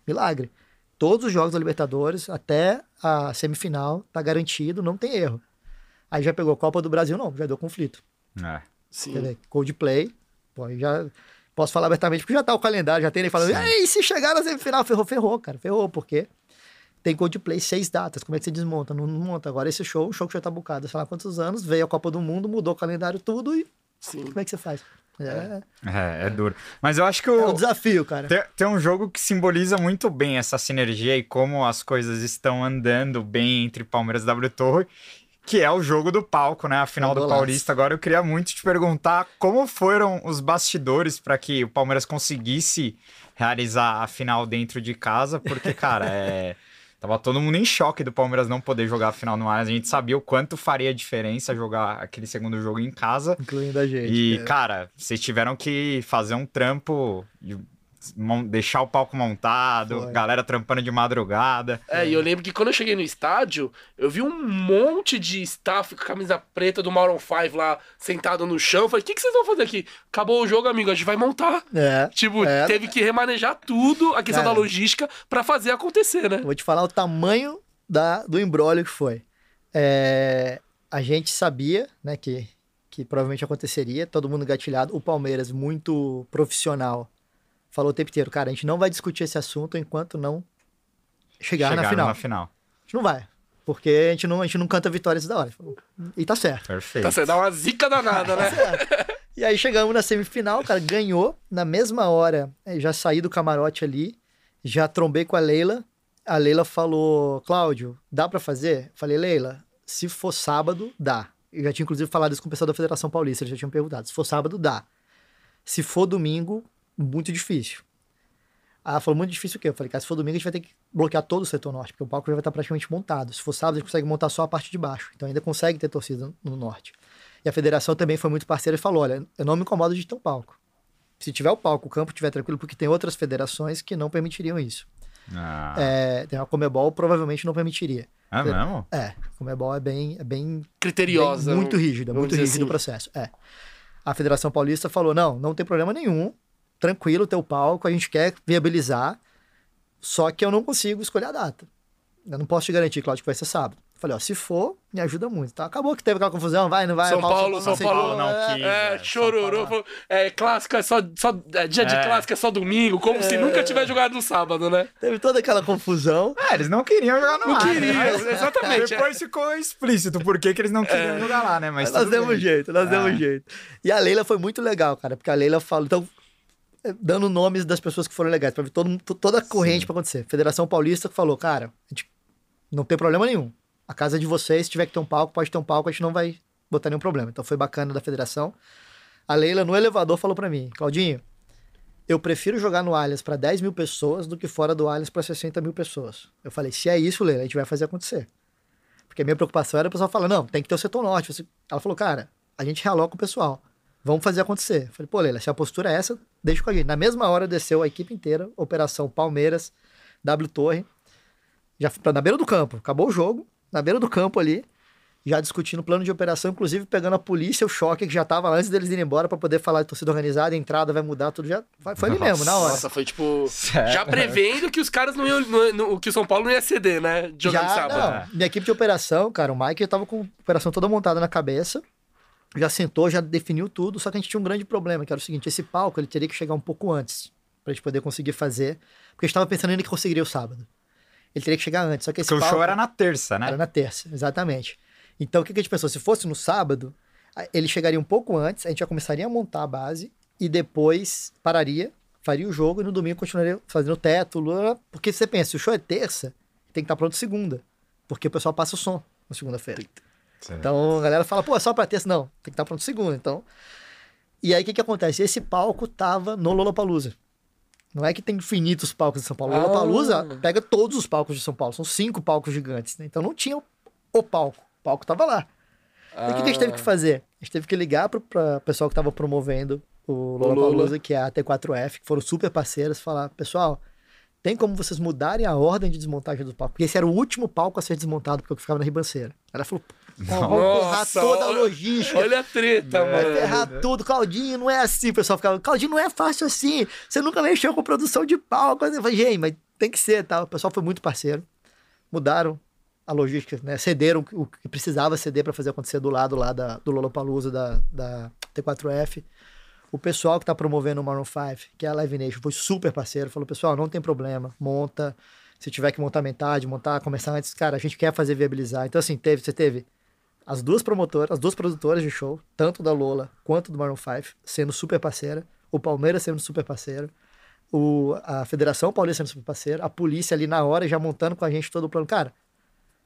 Milagre. Todos os jogos da Libertadores, até a semifinal, tá garantido, não tem erro. Aí já pegou a Copa do Brasil, não, já deu conflito.
É.
Sim. Coldplay, pô, já posso falar abertamente, porque já tá o calendário, já tem ele falando, e se chegar na semifinal, ferrou, ferrou, cara, ferrou, porque tem Coldplay seis datas. Como é que você desmonta? Não, não monta. Agora esse show, um show que já tá bucado, sei lá quantos anos, veio a Copa do Mundo, mudou o calendário tudo e. Sim. Como é que você faz?
É. é, é duro. Mas eu acho que o.
É um desafio, cara.
Tem, tem, um jogo que simboliza muito bem essa sinergia e como as coisas estão andando bem entre Palmeiras e W Torre, que é o jogo do palco, né? A final do Paulista. Agora eu queria muito te perguntar como foram os bastidores para que o Palmeiras conseguisse realizar a final dentro de casa, porque, cara, é. Tava todo mundo em choque do Palmeiras não poder jogar a final no Allianz. A gente sabia o quanto faria diferença jogar aquele segundo jogo em casa.
Incluindo a gente.
E, é. cara, vocês tiveram que fazer um trampo deixar o palco montado, Foi. galera trampando de madrugada.
É, e eu lembro que quando eu cheguei no estádio, eu vi um monte de staff com camisa preta do Maroon 5 lá, sentado no chão. Eu falei, o que, que vocês vão fazer aqui? Acabou o jogo, amigo, a gente vai montar.
É.
Tipo,
é.
teve que remanejar tudo, a questão da logística, para fazer acontecer, né?
vou te falar o tamanho da, do embrólio que foi. É, a gente sabia, né, que, que provavelmente aconteceria, todo mundo gatilhado. O Palmeiras, muito profissional, falou o tempo inteiro, cara, a gente não vai discutir esse assunto enquanto não chegar, chegar na final.
na final.
A gente não vai. Porque a gente não, a gente não canta vitórias da hora. E tá certo.
Perfeito.
Tá certo, dá uma zica danada, né?
Tá e aí chegamos na semifinal, cara, ganhou. Na mesma hora, eh, já saí do camarote ali, já trombei com a Leila. A Leila falou, Cláudio, dá para fazer? Falei, Leila, se for sábado, dá. Eu já tinha inclusive falado isso com o pessoal da Federação Paulista, eles já tinham perguntado. Se for sábado, dá. Se for domingo, muito difícil. Ah, falou muito difícil o quê? Eu falei, cara, se for domingo a gente vai ter que bloquear todo o setor norte, porque o palco já vai estar praticamente montado. Se for sábado, a gente consegue montar só a parte de baixo. Então ainda consegue ter torcida no norte. E a federação também foi muito parceira e falou: olha, eu não me incomodo de ter um palco. Se tiver o palco, o campo estiver tranquilo, porque tem outras federações que não permitiriam isso. Ah. É, tem a Comebol provavelmente não permitiria.
Ah, mesmo?
É, a Comebol é bem, é bem
criteriosa,
bem, muito rígida, muito rígido assim. o processo. É. A Federação Paulista falou: não, não tem problema nenhum tranquilo o teu palco, a gente quer viabilizar, só que eu não consigo escolher a data. Eu não posso te garantir, Claudio, que vai ser sábado. Falei, ó, se for, me ajuda muito. Então acabou que teve aquela confusão, vai, não vai.
São Paulo, São Paulo, São Paulo
não
é,
quis.
É,
é,
chororô. É, clássico é só. só é, dia de é. clássico é só domingo, como se nunca tivesse jogado no sábado, né?
Teve toda aquela confusão.
É, eles não queriam jogar no
Não
ar,
queriam, né? exatamente.
Depois ficou explícito por que eles não queriam jogar lá, né? Mas
nós demos bem. jeito, nós demos jeito. E a Leila foi muito legal, cara, porque a Leila falou. Então, dando nomes das pessoas que foram legais, pra ver todo, toda a corrente para acontecer. Federação Paulista falou, cara, a gente não tem problema nenhum. A casa de vocês, se tiver que ter um palco, pode ter um palco, a gente não vai botar nenhum problema. Então foi bacana da federação. A Leila, no elevador, falou para mim, Claudinho, eu prefiro jogar no Allianz para 10 mil pessoas do que fora do Allianz para 60 mil pessoas. Eu falei, se é isso, Leila, a gente vai fazer acontecer. Porque a minha preocupação era o pessoal falar, não, tem que ter o setor norte. Ela falou, cara, a gente realoca o pessoal. Vamos fazer acontecer. Falei, pô, Leila, se a postura é essa, deixa com a gente. Na mesma hora desceu a equipe inteira, Operação Palmeiras, W Torre, já na beira do campo. Acabou o jogo, na beira do campo ali, já discutindo o plano de operação, inclusive pegando a polícia, o choque que já tava lá antes deles irem embora para poder falar de torcida organizada, a entrada vai mudar, tudo já. Foi, foi ali mesmo, na hora.
Nossa, foi tipo. Sério? Já prevendo que os caras não iam. No, que o São Paulo não ia ceder, né? Jogando já, sábado.
Não. Minha equipe de operação, cara, o Mike tava com a operação toda montada na cabeça já sentou, já definiu tudo, só que a gente tinha um grande problema, que era o seguinte, esse palco ele teria que chegar um pouco antes, pra gente poder conseguir fazer, porque a gente estava pensando ainda que conseguiria o sábado. Ele teria que chegar antes, só que esse
porque
palco...
o show era na terça, né?
Era na terça, exatamente. Então o que a gente pensou? Se fosse no sábado, ele chegaria um pouco antes, a gente já começaria a montar a base, e depois pararia, faria o jogo, e no domingo continuaria fazendo o teto, porque você pensa, se o show é terça, tem que estar pronto segunda, porque o pessoal passa o som na segunda-feira. Então a galera fala, pô, é só pra terça. Não, tem que estar pronto segundo. Então. E aí o que, que acontece? Esse palco tava no Lollapalooza. Não é que tem infinitos palcos de São Paulo. O Lollapalooza ah. pega todos os palcos de São Paulo. São cinco palcos gigantes. Né? Então não tinha o palco. O palco tava lá. Ah. E o que, que, a gente teve que ah. fazer? A gente teve que ligar pro pra pessoal que tava promovendo o Lollapalooza, que é a T4F, que foram super parceiros, falar, pessoal, tem como vocês mudarem a ordem de desmontagem do palco? Porque esse era o último palco a ser desmontado, porque eu ficava na ribanceira. Ela falou, Vamos ferrar toda a logística.
Olha a treta,
mano. Vai ferrar tudo. Claudinho, não é assim. O pessoal ficava, Claudinho, não é fácil assim. Você nunca mexeu com produção de palco. Eu falei, gente, mas tem que ser, tá? O pessoal foi muito parceiro. Mudaram a logística, né? Cederam o que precisava ceder para fazer acontecer do lado lá da, do Lollapalooza, da, da T4F. O pessoal que tá promovendo o Maroon 5, que é a Live Nation, foi super parceiro. Falou, pessoal, não tem problema, monta. Se tiver que montar metade, montar, começar antes, cara, a gente quer fazer viabilizar. Então, assim, teve, você teve as duas promotoras, as duas produtoras de show, tanto da Lola quanto do Maroon 5, sendo super parceira, o Palmeiras sendo super parceiro, o, a Federação Paulista sendo super parceira, a polícia ali na hora já montando com a gente todo o plano. Cara,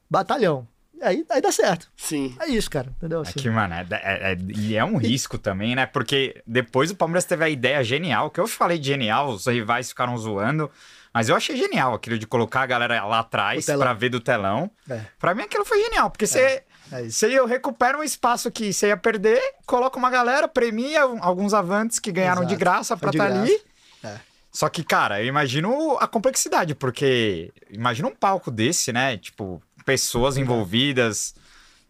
batalhão. Aí, aí dá certo.
Sim.
É isso, cara. Entendeu?
Assim. É que, mano, é, é, é, e é um risco também, né? Porque depois o Palmeiras teve a ideia genial, que eu falei de genial, os rivais ficaram zoando. Mas eu achei genial aquilo de colocar a galera lá atrás para ver do telão. É. Pra mim aquilo foi genial, porque você é. É Se eu recupero um espaço que você ia perder, coloca uma galera, premia alguns avantes que ganharam Exato. de graça pra estar tá ali. É. Só que, cara, eu imagino a complexidade, porque imagina um palco desse, né? Tipo, pessoas envolvidas,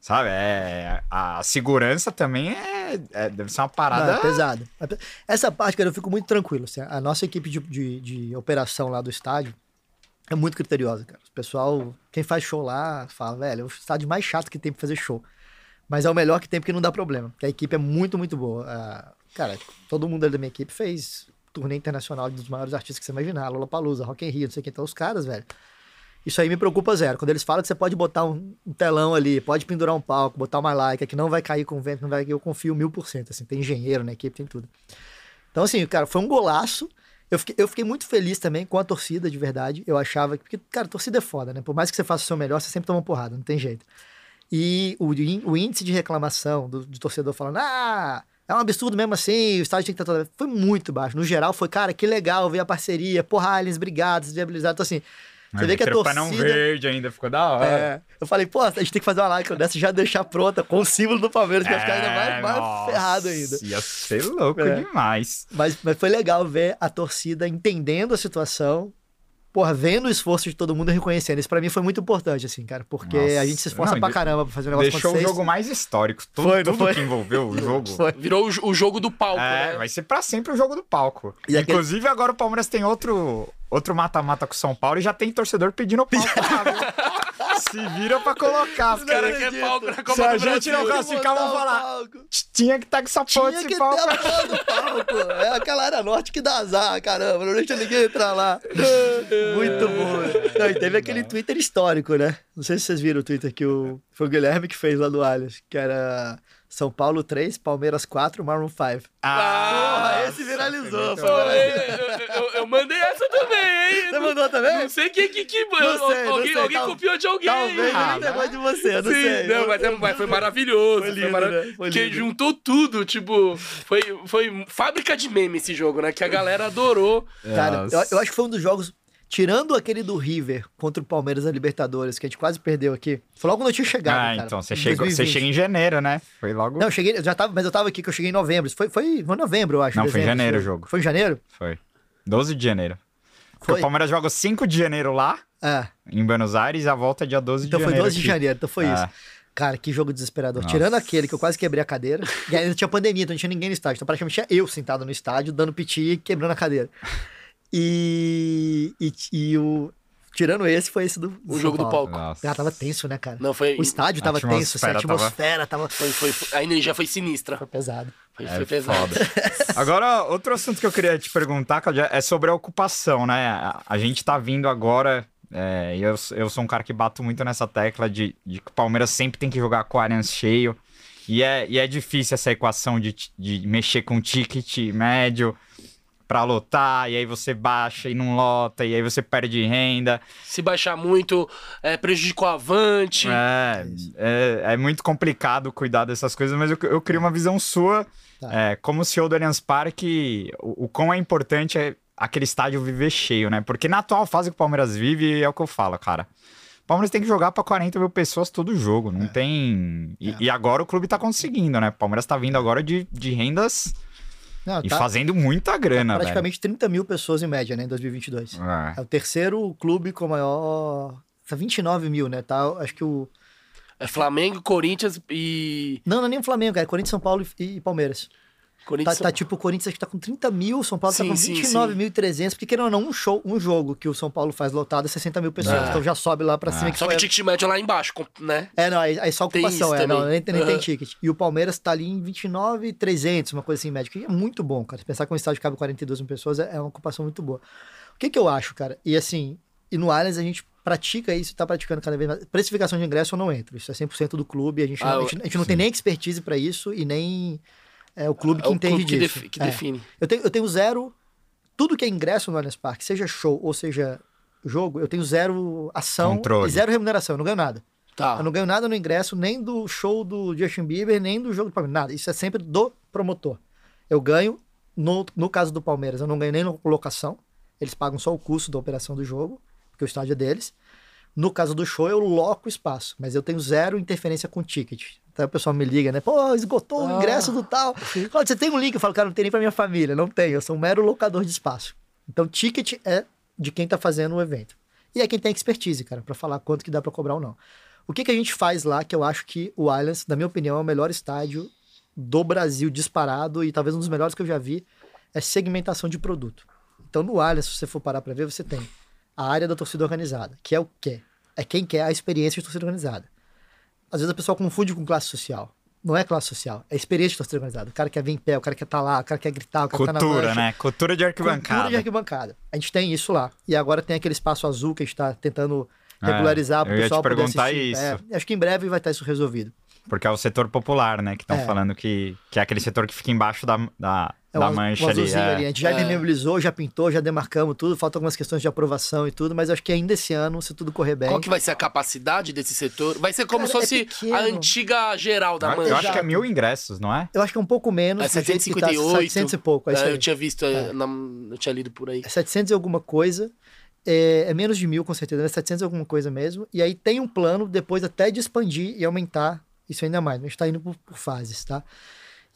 sabe? É, a segurança também é, é deve ser uma parada. Não,
é pesada. Essa parte, cara, eu fico muito tranquilo. Assim, a nossa equipe de, de, de operação lá do estádio é muito criteriosa, cara. O pessoal, quem faz show lá, fala, velho, é o estádio mais chato que tem pra fazer show. Mas é o melhor que tem porque não dá problema. Porque a equipe é muito, muito boa. Uh, cara, todo mundo da minha equipe fez turnê internacional dos maiores artistas que você imaginar. Lola Palusa, Rock in Rio, não sei o que. Então os caras, velho. Isso aí me preocupa zero. Quando eles falam que você pode botar um, telão ali, pode pendurar um palco, botar uma like que não vai cair com vento, não vai eu confio mil por cento. Assim, tem engenheiro na equipe, tem tudo. Então, assim, cara, foi um golaço. Eu fiquei, eu fiquei muito feliz também com a torcida, de verdade. Eu achava que. Porque, cara, torcida é foda, né? Por mais que você faça o seu melhor, você sempre toma porrada, não tem jeito. E o, o índice de reclamação do, do torcedor falando, ah, é um absurdo mesmo assim, o estádio tem que estar todo. Foi muito baixo. No geral, foi, cara, que legal ver a parceria. Porra, aliens, obrigado, viabilizado. Então, assim,
você vê que a torcida... não verde ainda, ficou da hora. É,
eu falei, pô, a gente tem que fazer uma live dessa já deixar pronta com o símbolo do Palmeiras, que é, ia ficar ainda mais, mais nossa, ferrado ainda.
Ia ser louco é. demais.
Mas, mas foi legal ver a torcida entendendo a situação, porra, vendo o esforço de todo mundo e reconhecendo. Isso pra mim foi muito importante, assim, cara, porque Nossa. a gente se esforça não, pra caramba pra fazer um negócio
Deixou o jogo mais histórico. Tudo, foi, tudo foi? que envolveu o jogo.
Foi. Virou o, o, jogo do palco,
é,
né?
vai ser pra sempre o jogo do palco. E Inclusive, aquele... agora o Palmeiras tem outro outro mata-mata com o São Paulo e já tem torcedor pedindo palco. Se vira pra colocar.
Os caras querem palco na Copa
Se a gente não classificar, vamos falar. Tinha que estar com essa porra
Tinha
desse
que ter
palco.
a porra do palco. É aquela área norte que dá azar, caramba. Não deixa ninguém entrar lá. Muito bom. Não, e teve aquele Twitter histórico, né? Não sei se vocês viram o Twitter que o, foi o Guilherme que fez lá do Allianz, que era São Paulo 3, Palmeiras 4, Maroon 5.
Ah,
Porra, esse viralizou.
eu, eu- eu mandei?
Você mandou também?
Não sei quem que. que
Não sei, não
alguém
sei,
alguém
tal-
copiou de alguém.
Talvez
Ah,
pegou de você, eu não
Sim,
sei.
não, mas, é- mas foi maravilhoso.
Foi
Foi
lindo,
mara-
né? Foi
Porque
lindo.
juntou tudo, tipo, foi, foi fábrica de meme esse jogo, né? Que a galera adorou.
Cara, eu, eu acho que foi um dos jogos, tirando aquele do River contra o Palmeiras na Libertadores, que a gente quase perdeu aqui. Foi logo quando eu tinha chegado,
Ah,
cara,
então você chegou, você
2020.
chega em janeiro, né? Foi logo.
Não, eu cheguei, eu já tava, mas eu tava aqui que eu cheguei em novembro. Foi, foi, foi em novembro, eu acho.
Não, foi em
dezembro,
janeiro o jogo.
Foi em janeiro?
Foi. 12 de janeiro.
Foi.
o Palmeiras joga 5 de janeiro lá,
É.
em Buenos Aires, e a volta é dia 12
Então
de
foi
janeiro.
12 de janeiro, então foi
Ah.
isso. Cara, que jogo desesperador.
Nossa.
Tirando aquele que eu quase quebrei a cadeira. E ainda tinha pandemia, então não tinha ninguém no estádio. Então praticamente tinha eu sentado no estádio, dando piti e quebrando a cadeira. E, e, e o. Tirando esse, foi esse do. do
O
São
jogo do
Paulo.
palco.
Nossa.
Ah, tava tenso, né, cara?
Não, foi.
O estádio tava
atmosfera
tenso, assim, a
tava-
atmosfera tava.
Foi, foi, foi- a energia foi sinistra.
Foi pesado.
Foi,
É
foi pesado.
foda. Agora, outro assunto que eu queria te perguntar, Claudia, é sobre a ocupação, né? A, a gente tá vindo agora, é, e eu, eu sou um cara que bato muito nessa tecla de, de que o Palmeiras sempre tem que jogar com o Allianz cheio. E é, e é difícil essa equação de, de mexer com ticket médio pra lotar, e aí você baixa e não lota, e aí você perde renda.
Se baixar muito, é, prejudica o avante.
É, é, é muito complicado cuidar dessas coisas, mas eu, eu queria uma visão sua,
Tá.
é, como CEO do Allianz Parque, o, o quão é importante é aquele estádio viver cheio, né? Porque na atual fase que o Palmeiras vive, é o que eu falo, cara. O Palmeiras tem que jogar pra 40 mil pessoas todo jogo, não tem... E, e agora o clube tá conseguindo, né? O Palmeiras tá vindo agora de, de rendas
Não,
e
tá
fazendo muita grana, velho.
praticamente 30 mil pessoas em média, né, em 2022.
É.
É o terceiro clube com maior. Tá 29 mil, né? Tá, acho que o.
É Flamengo, Corinthians e.
Não, não é nem o Flamengo, cara. É Corinthians, São Paulo e, e Palmeiras. Tá,
Corinthians.
tá tipo, o Corinthians acho que tá com 30 mil, São Paulo tá
Sim,
com
sim,
29.300, porque querendo ou não, um, show, um jogo que o São Paulo faz lotado é 60 mil pessoas,
É.
então já sobe lá pra cima. Que
Só que o ticket médio é lá embaixo, com- né?
É, não, aí, aí só
Tem
ocupação, é, não, nem, nem tem
Aham.
ticket. E o Palmeiras tá ali em 29.300, uma coisa assim, médio, que é muito bom, cara. Se pensar que um estádio cabe 42 mil pessoas, é, é uma ocupação muito boa. O que que eu acho, cara? E assim, e no Allianz a gente pratica isso, tá praticando cada vez mais. Precificação de ingresso eu não entro, isso é 100% do clube, a gente,
Ah,
não, a gente, a gente não tem nem expertise pra isso e nem é o clube que
é o
entende
clube que,
disso.
defi- que
É.
define.
Eu tenho, eu tenho zero. Tudo que é ingresso no Allianz Parque, seja show ou seja jogo, eu tenho zero ação
Controle.
e zero remuneração. Eu não ganho nada.
Tá.
Eu não ganho nada no ingresso, nem do show do Justin Bieber, nem do jogo do Palmeiras. Nada. Isso é sempre do promotor. Eu ganho, no, no caso do Palmeiras, eu não ganho nem na locação. Eles pagam só o custo da operação do jogo, porque o estádio é deles. No caso do show, eu loco o espaço, mas eu tenho zero interferência com ticket. Então o pessoal me liga, né? Pô, esgotou o
Ah.
ingresso do tal. Claro, você tem um link? Eu falo, cara, não tem nem pra minha família. Não tenho, eu sou um mero locador de espaço. Então, ticket é de quem tá fazendo o evento. E é quem tem expertise, cara, pra falar quanto que dá pra cobrar ou não. O que, que a gente faz lá, que eu acho que o Allianz, na minha opinião, é o melhor estádio do Brasil disparado e talvez um dos melhores que eu já vi, é segmentação de produto. Então, no Allianz, se você for parar pra ver, você tem a área da torcida organizada, que é o quê? É quem quer a experiência de torcida organizada. Às vezes a pessoa confunde com classe social. Não é classe social, é experiência de torcida organizada. O cara quer vir em pé, o cara quer estar lá, o cara quer gritar, o cara quer tá na
Cultura,
mancha.
né? Cultura de arquibancada.
Cultura de arquibancada. A gente tem isso lá. E agora tem aquele espaço azul que a gente está tentando
É,
regularizar para o pessoal poder
perguntar
assistir.
isso.
É, acho que em breve vai estar isso resolvido.
Porque é o setor popular, né? Que estão
É.
falando que, que é aquele setor que fica embaixo da, da,
É
da
o,
mancha
o
ali. é.
ali. A gente já
É.
já pintou, já demarcamos tudo. Faltam algumas questões de aprovação e tudo, mas acho que ainda esse ano, se tudo correr bem.
Qual que vai ser a capacidade desse setor? Vai ser como
Cara,
se
é
fosse
pequeno.
a antiga geral da
Eu,
mancha.
eu acho que é mil ingressos, não é?
Eu acho que é um pouco menos.
É
do jeito que tá,
758.
700 e pouco. É isso
É,
aí.
eu tinha visto, é, na- eu tinha lido por aí.
É 700 e alguma coisa. É, é menos de mil, com certeza. É 700 e alguma coisa mesmo. E aí tem um plano depois até de expandir e aumentar isso ainda mais. Mas a gente tá indo por, por fases, tá?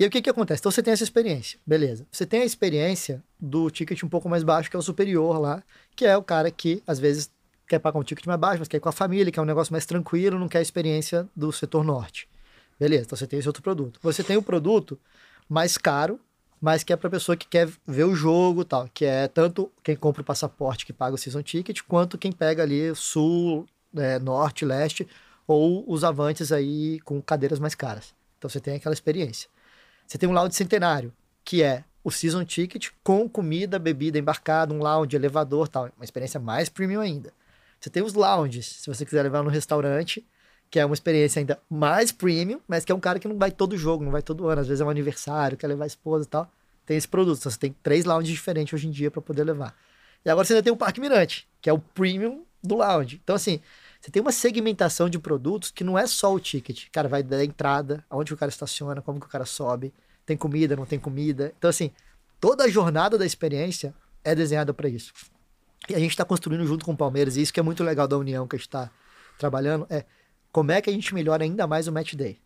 E aí o que que acontece? Então você tem essa experiência, beleza. Você tem a experiência do ticket um pouco mais baixo, que é o superior lá, que é o cara que às vezes quer pagar um ticket mais baixo, mas quer ir com a família, quer um negócio mais tranquilo, não quer a experiência do setor norte. Beleza, então você tem esse outro produto. Você tem o produto mais caro, mas que é para pessoa que quer ver o jogo tal, que é tanto quem compra o passaporte que paga o season ticket, quanto quem pega ali sul, é, norte, leste, ou os avantes aí com cadeiras mais caras. Então você tem aquela experiência. Você tem um lounge centenário, que é o season ticket com comida, bebida embarcada, um lounge, elevador, tal, uma experiência mais premium ainda. Você tem os lounges, se você quiser levar no restaurante, que é uma experiência ainda mais premium, mas que é um cara que não vai todo jogo, não vai todo ano, às vezes é um aniversário, quer levar a esposa e tal. Tem esse produto, então você tem três lounges diferentes hoje em dia para poder levar. E agora você ainda tem o Parque Mirante, que é o premium do lounge. Então assim, você tem uma segmentação de produtos que não é só o ticket. Cara, vai da entrada, aonde o cara estaciona, como que o cara sobe, tem comida, não tem comida. Então, assim, toda a jornada da experiência é desenhada para isso. E a gente está construindo junto com o Palmeiras, e isso que é muito legal da união que a gente está trabalhando, é como é que a gente melhora ainda mais o match day.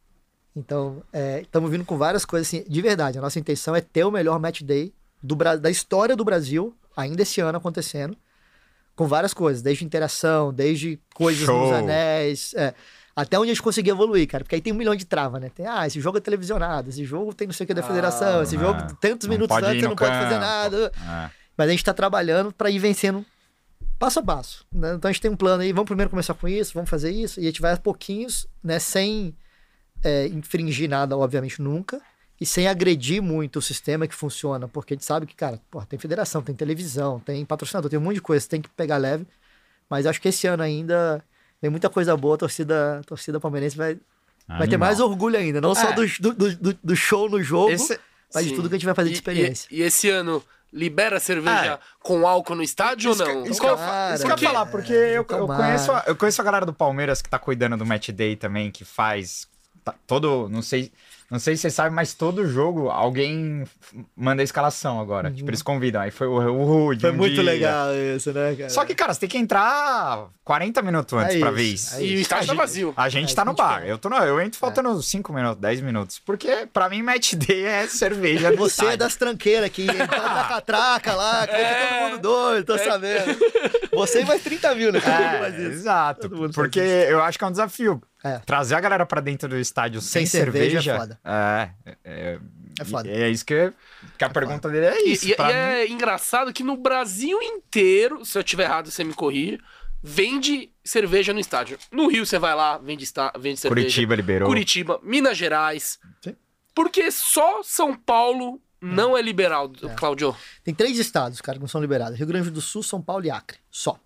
Então, estamos é, vindo com várias coisas assim, de verdade. A nossa intenção é ter o melhor match day do, da história do Brasil, ainda esse ano acontecendo com várias coisas, desde interação, desde coisas Show. nos anéis, é, até onde a gente conseguir evoluir, cara. Porque aí tem um milhão de trava, né? Tem, ah, esse jogo é televisionado, esse jogo tem não sei o que da ah, federação, esse é. jogo tantos não minutos antes você não campo. pode fazer nada. É. Mas a gente tá trabalhando para ir vencendo passo a passo. Né? Então a gente tem um plano aí, vamos primeiro começar com isso, vamos fazer isso, e a gente vai a pouquinhos, né, sem é, infringir nada, obviamente, nunca e sem agredir muito o sistema que funciona, porque a gente sabe que, cara, porra, tem federação, tem televisão, tem patrocinador, tem um monte de coisa, tem que pegar leve. Mas acho que esse ano ainda tem muita coisa boa, a torcida, a torcida palmeirense vai, vai ter mais orgulho ainda, não é. só do, do, do, do, show no jogo, esse... mas Sim. de tudo que a gente vai fazer de experiência.
E, e, e esse ano libera cerveja ah, com álcool no estádio ou não?
Isso, cara, isso que eu ia falar, porque eu, eu, conheço, eu conheço a galera do Palmeiras que tá cuidando do Match Day também, que faz tá, todo, não sei não sei se você sabe, mas todo jogo alguém manda a escalação agora. Uhum. Tipo, eles convidam. Aí foi o, o Rude.
Foi um muito dia. legal isso, né, cara?
Só que, cara, você tem que entrar 40 minutos antes é pra ver isso.
É isso. E o estádio tá vazio.
A gente é, tá no bar. Eu, tô no, eu entro faltando 5 é. minutos, 10 minutos. Porque pra mim, match day é cerveja.
Você é das tranqueiras que entra na catraca lá, que é. todo mundo doido, tô é. sabendo. Você e mais 30 mil, né?
É, exato. Porque eu acho que é um desafio. É. Trazer a galera pra dentro do estádio sem, sem cerveja, cerveja, é foda. É, é, é foda. É isso que, que a é pergunta foda. dele é isso.
E, e é engraçado que no Brasil inteiro, se eu tiver errado, você me corrige, vende cerveja no estádio. No Rio você vai lá, vende, vende cerveja.
Curitiba liberou.
Curitiba, Minas Gerais. Sim. Porque só São Paulo não é liberal, é. Claudio.
Tem três estados, cara, que não são liberados: Rio Grande do Sul, São Paulo e Acre. Só.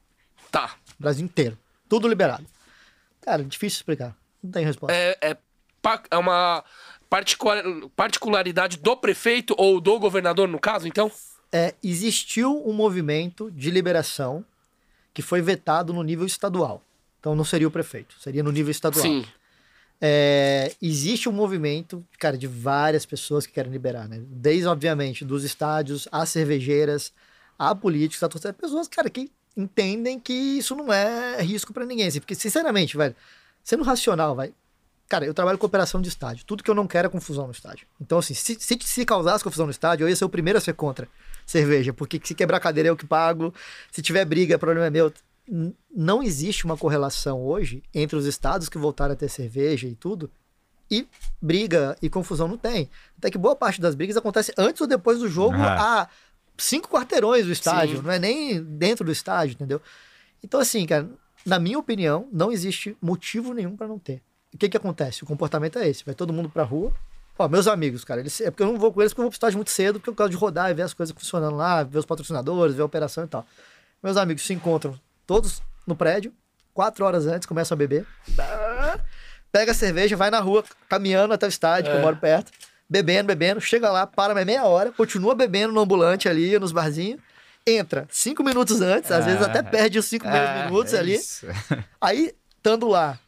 Tá.
Brasil inteiro. Tudo liberado. Cara, difícil explicar. Não tem resposta.
É, é, é uma particularidade do prefeito ou do governador, no caso, então?
É, existiu um movimento de liberação que foi vetado no nível estadual. Então não seria o prefeito, seria no nível estadual. Sim. É, existe um movimento, cara, de várias pessoas que querem liberar, né? Desde, obviamente, dos estádios, às cervejeiras, a políticos, a torcida, pessoas, cara, que entendem que isso não é risco para ninguém. Assim, porque, sinceramente, velho, sendo racional, vai. Cara, eu trabalho com operação de estádio. Tudo que eu não quero é confusão no estádio. Então, assim, se, se, se causasse confusão no estádio, eu ia ser o primeiro a ser contra cerveja. Porque se quebrar cadeira é eu que pago. Se tiver briga, o problema é meu. Não existe uma correlação hoje entre os estados que voltaram a ter cerveja e tudo e briga e confusão não tem. Até que boa parte das brigas acontece antes ou depois do jogo. Ah. A cinco quarteirões do estádio, Sim. não é nem dentro do estádio, entendeu? Então, assim, cara, na minha opinião, não existe motivo nenhum para não ter. O que que acontece? O comportamento é esse: vai todo mundo pra rua. Ó, meus amigos, cara, eles, é porque eu não vou com eles porque eu vou pro estádio muito cedo, porque eu gosto de rodar e ver as coisas funcionando lá, ver os patrocinadores, ver a operação e tal. Meus amigos se encontram todos no prédio, quatro horas antes, começam a beber. Pega a cerveja, vai na rua, caminhando até o estádio, é. que eu é. moro perto bebendo, bebendo, chega lá, para mais meia hora, continua bebendo no ambulante ali, nos barzinhos, entra cinco minutos antes, às vezes até é. perde os cinco é, minutos é ali. Isso. Aí, estando lá,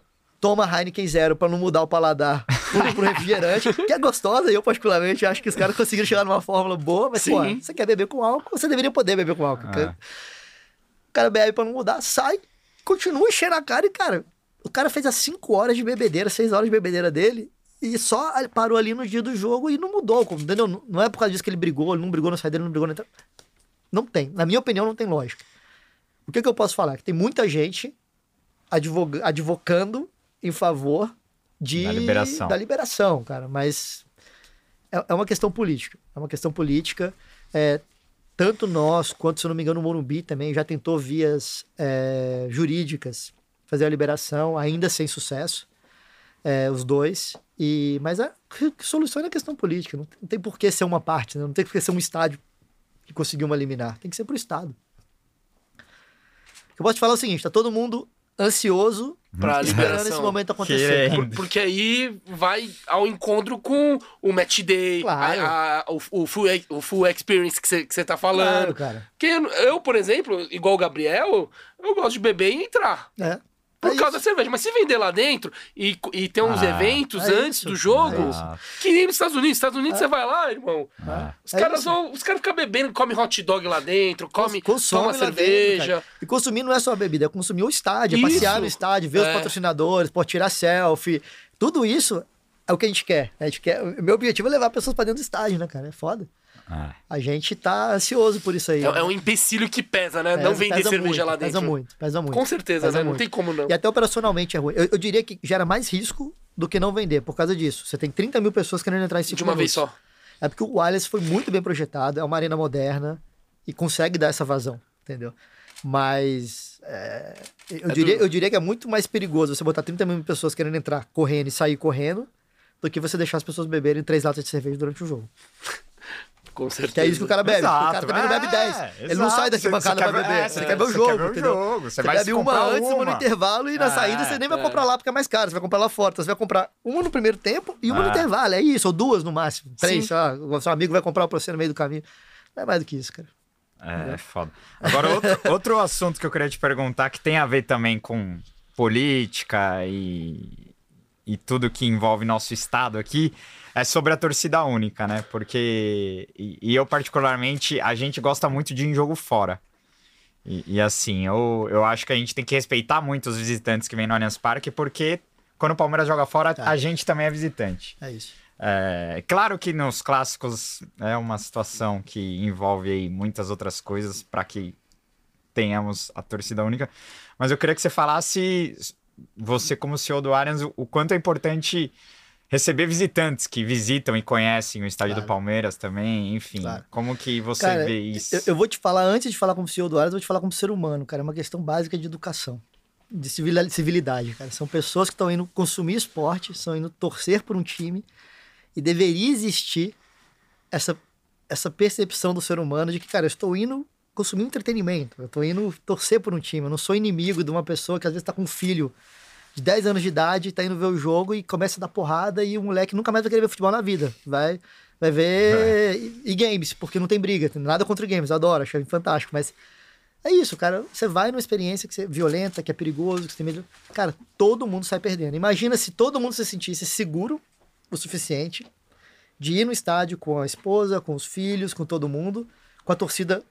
toma Heineken Zero para não mudar o paladar pro, pro refrigerante, que é gostosa, eu particularmente acho que os caras conseguiram chegar numa fórmula boa, mas, Sim. pô, você quer beber com álcool, você deveria poder beber com álcool. Ah. O cara bebe pra não mudar, sai, continua enchendo a cara e, cara, o cara fez as 5 horas de bebedeira, 6 horas de bebedeira dele, e só parou ali no dia do jogo e não mudou, entendeu? Não é por causa disso que ele brigou, ele não brigou no saída, ele não brigou na Não tem. Na minha opinião, não tem lógica. O que, que eu posso falar? Que tem muita gente advoga, advocando em favor de,
da liberação.
da liberação, cara. Mas é, é uma questão política. É uma questão política. É, tanto nós, quanto, se não me engano, o Morumbi também já tentou vias é, jurídicas fazer a liberação, ainda sem sucesso, é, os dois. E, mas a solução é questão política, não, não tem por que ser uma parte, né? não tem por que ser um estádio que conseguiu uma liminar, tem que ser pro Estado. Eu posso te falar o seguinte: tá todo mundo ansioso
pra
esperando esse momento acontecer.
Por, porque aí vai ao encontro com o match day, claro. a, a, o, o, full, o full experience que você que tá falando.
Claro, cara.
Porque eu, por exemplo, igual o Gabriel, eu gosto de beber e entrar.
É.
Por é causa isso. da cerveja. Mas se vender lá dentro e, e ter uns ah, eventos é antes isso. do jogo, é que nem nos Estados Unidos. Estados Unidos é. você vai lá, irmão. É. Os, caras vão, os caras ficam bebendo, comem hot dog lá dentro, come, Consome toma cerveja. Dentro,
e consumir não é só bebida, é consumir o estádio, é passear no estádio, ver os é. patrocinadores, pode tirar selfie. Tudo isso é o que a gente quer. A gente quer. Meu objetivo é levar pessoas pra dentro do estádio, né, cara? É foda. Ah. A gente tá ansioso por isso aí.
É, né? é um empecilho que pesa, né? Pesa, não vender cerveja
muito,
lá dentro.
Pesa muito, pesa muito.
Com certeza,
pesa
né? Muito. Não tem como não.
E até operacionalmente é ruim. Eu, eu, diria que gera mais risco do que não vender, por causa disso. Você tem 30 mil pessoas querendo entrar em cinco
De uma
minutos.
vez só.
É porque o wireless foi muito bem projetado, é uma arena moderna e consegue dar essa vazão, entendeu? Mas é, eu, é diria, do... eu diria que é muito mais perigoso você botar 30 mil pessoas querendo entrar correndo e sair correndo do que você deixar as pessoas beberem três latas de cerveja durante o jogo.
Com certeza.
Que é isso que o cara bebe. Exato. O cara também é, não bebe 10. É, ele não sai daqui bancada pra beber. É, você, quer ver o jogo,
Você, jogo. você, você vai
bebe uma antes, uma no intervalo e na é, saída você nem vai é. comprar lá porque é mais caro. Você vai comprar lá fora. Então você vai comprar uma no primeiro tempo e uma no é. intervalo. É isso, ou duas no máximo. Três, sei lá. O seu amigo vai comprar pra você no meio do caminho. Não é mais do que isso, cara.
É, é foda. Agora, outro, outro assunto que eu queria te perguntar que tem a ver também com política e, e tudo que envolve nosso estado aqui é sobre a torcida única, né? Porque. E, e, eu, particularmente, a gente gosta muito de ir em jogo fora. E, e, assim, eu, eu acho que a gente tem que respeitar muito os visitantes que vêm no Allianz Parque, porque quando o Palmeiras joga fora, tá. a gente também é visitante.
É isso.
É, claro que nos clássicos é uma situação que envolve aí muitas outras coisas para que tenhamos a torcida única. Mas eu queria que você falasse, você como CEO do Allianz, o quanto é importante receber visitantes que visitam e conhecem o estádio claro. do Palmeiras também, enfim. Claro. Como que você
cara,
vê isso?
Eu, eu, vou te falar, antes de falar como CEO do Aras, eu vou te falar como ser humano, cara. É uma questão básica de educação, de civilidade, cara. São pessoas que estão indo consumir esporte, estão indo torcer por um time e deveria existir essa, essa percepção do ser humano de que, cara, eu estou indo consumir entretenimento, eu estou indo torcer por um time, eu não sou inimigo de uma pessoa que às vezes está com um filho de 10 anos de idade, tá indo ver o jogo e começa a dar porrada e o moleque nunca mais vai querer ver futebol na vida. Vai, vai ver é. e, games, porque não tem briga, tem nada contra games, adoro, acho fantástico, mas é isso, cara. Você vai numa experiência que é violenta, que é perigoso, que você tem medo. Cara, todo mundo sai perdendo. Imagina se todo mundo se sentisse seguro o suficiente de ir no estádio com a esposa, com os filhos, com todo mundo, com a torcida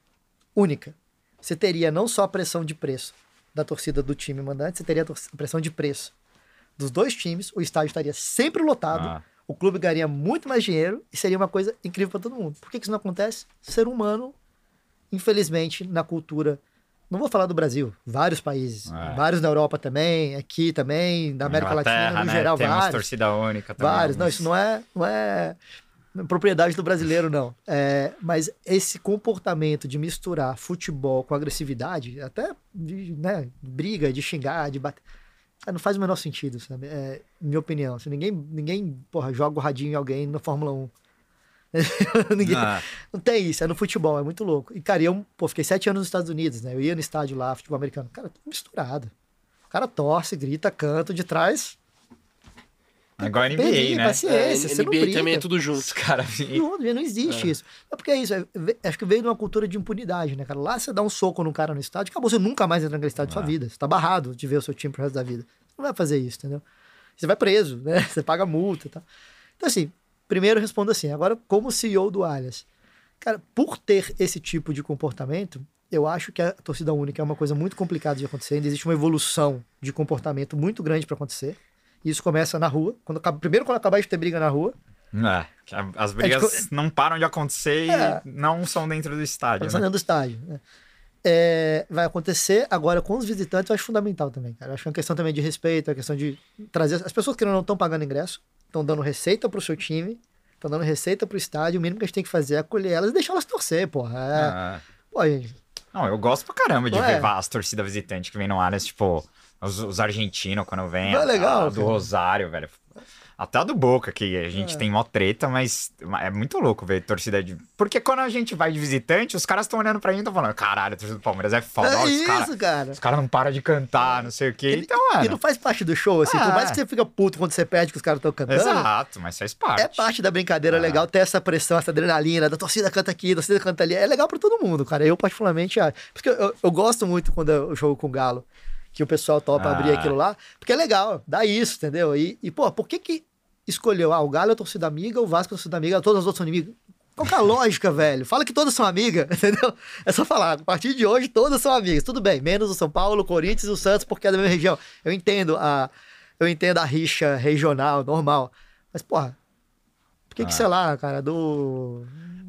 única. Você teria não só a pressão de preço, da torcida do time mandante, você teria a pressão de preço dos dois times, o estádio estaria sempre lotado, ah. o clube ganharia muito mais dinheiro e seria uma coisa incrível para todo mundo. Por que, que isso não acontece? Ser humano, infelizmente, na cultura. Não vou falar do Brasil, vários países, é. vários na Europa também, aqui também, da América Latina, no né? geral,
Tem
vários.
torcida única também.
Vários, alguns. não, isso não é, não é propriedade do brasileiro, não. É, mas esse comportamento de misturar futebol com agressividade, até de né, briga, de xingar, de bater. Não faz o menor sentido, sabe? É, minha opinião. Se ninguém, ninguém porra, joga o radinho em alguém na Fórmula 1. ninguém, ah. Não tem isso, é no futebol, é muito louco. E, cara, eu pô, fiquei sete anos nos Estados Unidos, né? Eu ia no estádio lá, futebol americano. Cara, tudo misturado. O cara torce, grita, canta, de trás
Agora NBA, Perdi, né?
Paciência, é, você NBA não
também é tudo junto.
Cara,
não, não existe é. isso. É porque é isso. É, acho que veio de uma cultura de impunidade, né, cara? Lá você dá um soco no cara no estádio, acabou, você nunca mais entra naquele estádio da sua é. vida. Você tá barrado de ver o seu time pro resto da vida. Você não vai fazer isso, entendeu? Você vai preso, né? Você paga multa e tal. Então, assim, primeiro eu respondo assim. Agora, como CEO do Alias, cara, por ter esse tipo de comportamento, eu acho que a torcida única é uma coisa muito complicada de acontecer. Ainda existe uma evolução de comportamento muito grande para acontecer. Isso começa na rua. Quando, primeiro, quando acabar de ter briga na rua.
É, as brigas é, não param de acontecer é, e não são dentro do estádio. Não
são
né?
dentro do estádio. Né? É, vai acontecer agora com os visitantes, eu acho fundamental também, cara. Eu acho que é uma questão também de respeito, é uma questão de trazer. As pessoas que não estão pagando ingresso, estão dando receita pro seu time, estão dando receita pro estádio. O mínimo que a gente tem que fazer é acolher elas e deixar elas torcer, porra. É, ah. Pô, gente,
Não, eu gosto pra caramba de Não ver é? as torcidas visitantes que vem no Allianz, tipo, os, os argentinos quando vem.
Não é legal.
A, do Rosário, velho. Até a do Boca, que a gente é. tem mó treta, mas é muito louco ver torcida de. Porque quando a gente vai de visitante, os caras estão olhando pra gente e estão falando: caralho, a torcida do Palmeiras é foda.
É isso, cara. cara.
Os caras não param de cantar, não sei o quê. então, mano.
E não faz parte do show, assim. Por mais que você fica puto quando você perde que os caras estão cantando.
Exato, mas faz parte.
É parte da brincadeira é. legal ter essa pressão, essa adrenalina, da torcida canta aqui, da torcida canta ali. É legal pra todo mundo, cara. Eu, particularmente, acho. Porque eu, eu, eu gosto muito quando eu jogo com o Galo que o pessoal topa ah. abrir aquilo lá, porque é legal, dá isso, entendeu? E, e pô, por que que escolheu, ah, o Galo é torcida amiga, o Vasco é torcida amiga, todas as outras são inimigas. Qual que é a lógica, velho? Fala que todas são amigas, entendeu? É só falar, a partir de hoje todas são amigas. Tudo bem, menos o São Paulo, o Corinthians e o Santos, porque é da mesma região. Eu entendo a, eu entendo a rixa regional, normal. Mas, porra, por que, ah. que sei lá, cara, do.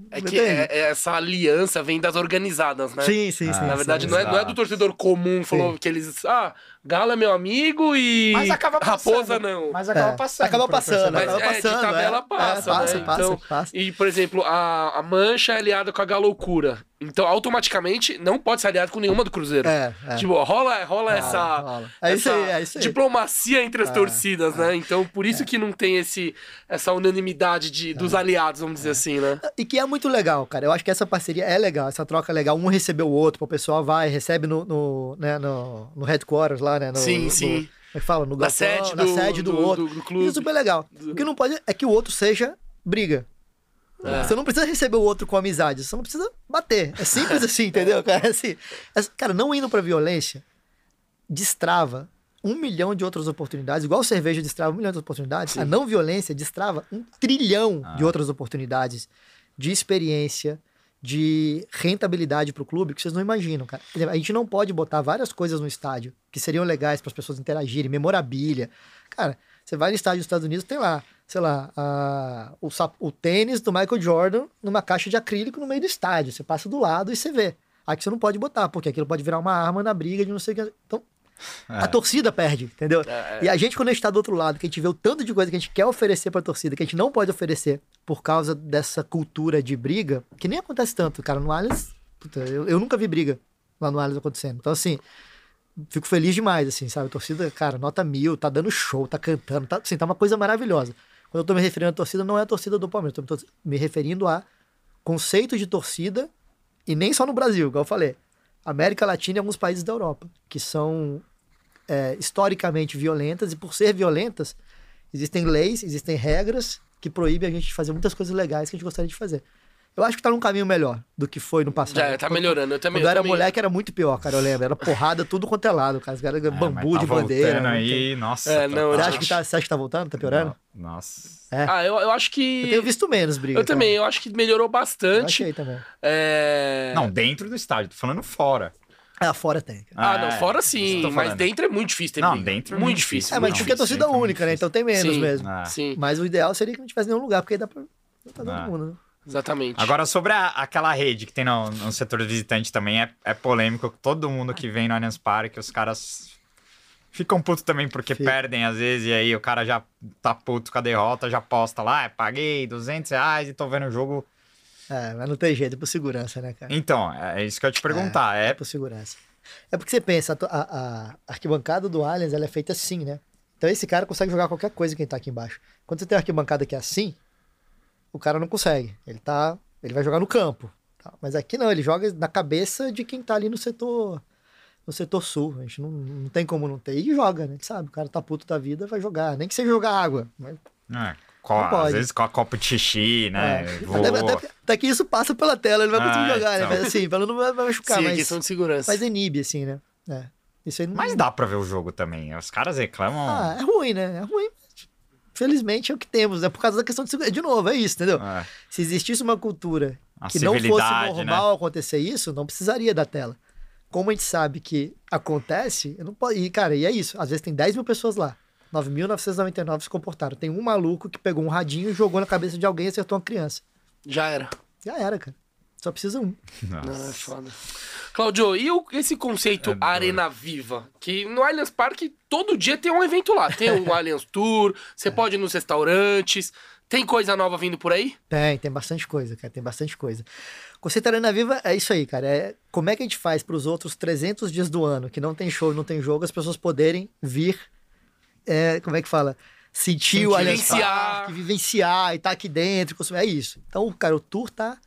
É que é, é, essa aliança vem das organizadas, né?
Sim, sim, ah, sim.
Na verdade, sim, não, é, não é do torcedor comum, falou sim. que eles. Ah, Galo é meu amigo e. Mas acaba passando. Raposa não.
Mas acaba é. passando. Acaba passando.
Mas
acaba
é,
passando,
de tabela
é.
passa.
É, passa, né? passa, então, passa.
E, por exemplo, a, a Mancha é aliada com a Galoucura. Então, automaticamente, não pode ser aliado com nenhuma do Cruzeiro. É, é. Tipo, rola, rola ah, essa, rola. É
isso aí, é isso aí.
diplomacia entre as é, torcidas, né? Então, por isso que não tem esse, essa unanimidade de, dos aliados, vamos dizer assim, né?
E que é muito legal, cara. Eu acho que essa parceria é legal, essa troca é legal. Um recebeu o outro, o pessoal vai, recebe no, no, né, no, no headquarters lá, né? No,
sim, sim.
como é que fala? No galpão, sede do, na sede do, do outro. Do, do clube. Isso é super legal. O que não pode é que o outro seja briga. É. Você não precisa receber o outro com amizade, você não precisa bater. É simples assim, entendeu, cara? É assim, é, cara, não indo pra violência destrava um milhão de outras oportunidades, igual cerveja destrava um milhão de oportunidades, Sim. a não violência destrava um trilhão ah. de outras oportunidades de experiência, de rentabilidade para o clube que vocês não imaginam, cara. A gente não pode botar várias coisas no estádio que seriam legais para as pessoas interagirem, memorabilia. Cara, você vai no estádio dos Estados Unidos, tem lá, sei lá, a, o, o tênis do Michael Jordan numa caixa de acrílico no meio do estádio. Você passa do lado e você vê. Aqui você não pode botar, porque aquilo pode virar uma arma na briga de não sei o que. Então, é. A torcida perde, entendeu? É, é. E a gente, quando a gente tá do outro lado, que a gente vê o tanto de coisa que a gente quer oferecer pra torcida, que a gente não pode oferecer por causa dessa cultura de briga, que nem acontece tanto, cara. No Allianz, puta, eu, eu nunca vi briga lá no Allianz acontecendo. Então, assim, fico feliz demais, assim, sabe? A torcida, cara, nota mil, tá dando show, tá cantando, tá, assim, tá uma coisa maravilhosa. Quando eu tô me referindo à torcida, não é a torcida do Palmeiras, eu tô me referindo a conceito de torcida, e nem só no Brasil, igual eu falei. América Latina e alguns países da Europa, que são é, historicamente violentas, e por ser violentas, existem leis, existem regras que proíbem a gente de fazer muitas coisas legais que a gente gostaria de fazer. Eu acho que tá num caminho melhor do que foi no passado.
Já, tá melhorando. Eu também,
Quando eu
era
também... moleque era muito pior, cara, eu lembro. Era porrada tudo quanto é lado, cara. Os caras é, bambu tá de bandeira.
aí, nossa.
É, não,
você, acha que tá, você acha que tá voltando? Tá piorando?
Não, nossa.
É. Ah, eu, eu acho que.
Eu tenho visto menos briga.
Eu também, eu acho que melhorou bastante.
Eu achei também.
É...
Não, dentro do estádio, tô falando fora.
Ah, fora tem.
Ah, não, é, fora sim, mas dentro é muito difícil ter
Não, briga. dentro é
muito difícil.
É, mas porque é torcida única, né? Então tem menos
sim,
mesmo.
Ah. Sim.
Mas o ideal seria que não tivesse nenhum lugar, porque aí dá pra botar todo ah. mundo, né?
Exatamente.
Agora, sobre a, aquela rede que tem no, no setor visitante também, é, é polêmico. Todo mundo que vem no Allianz Parque, os caras ficam putos também porque Fica. perdem às vezes, e aí o cara já tá puto com a derrota, já posta lá, paguei 200 reais e tô vendo o jogo
é, mas não tem jeito, é por segurança, né, cara?
Então, é isso que eu ia te perguntar. É,
é... é por segurança. É porque você pensa, a, a, arquibancada do Allianz ela é feita assim, né? Então esse cara consegue jogar qualquer coisa quem tá aqui embaixo. Quando você tem uma arquibancada que é assim, o cara não consegue. Ele tá. Ele vai jogar no campo. Tá? Mas aqui não, ele joga na cabeça de quem tá ali no setor. No setor sul. A gente não, não tem como não ter. E joga, né? Sabe? O cara tá puto da vida, vai jogar. Nem que seja jogar água. Mas...
É. Co às vezes com a copa de xixi, né? É. Até,
até, até, que isso passa pela tela, ele vai conseguir ah, jogar, então. né? Mas assim, pelo não vai machucar.
Sim,
mas,
questão de segurança.
Mas inibe, assim, né? É. Isso aí não...
Mas dá pra ver o jogo também. Os caras reclamam.
Ah, é ruim, né? É ruim. Felizmente é o que temos, é por causa da questão de segurança. De novo, é isso, entendeu? É. Se existisse uma cultura a que não fosse né? normal né? acontecer isso, não precisaria da tela. Como a gente sabe que acontece, eu não posso. E, cara, e é isso. Às vezes tem 10 mil pessoas lá. 9.999 se comportaram. Tem um maluco que pegou um radinho e jogou na cabeça de alguém e acertou uma criança.
Já era.
Já era, cara. Só precisa um.
Nossa. Não, é foda. Claudio, e o, esse conceito é Arena Viva? Que no Allianz Parque todo dia tem um evento lá. Tem o Allianz Tour, você é. pode ir nos restaurantes, Tem coisa nova vindo por aí?
Tem, tem bastante coisa, cara, tem bastante coisa. Conceito Arena Viva é isso aí, cara. É como é que a gente faz para os outros 300 dias do ano, que não tem show, não tem jogo, as pessoas poderem vir, é, como é que fala? Sentir o Allianz Parque, vivenciar e estar tá aqui dentro, consumir. É isso. Então, cara, o tour tá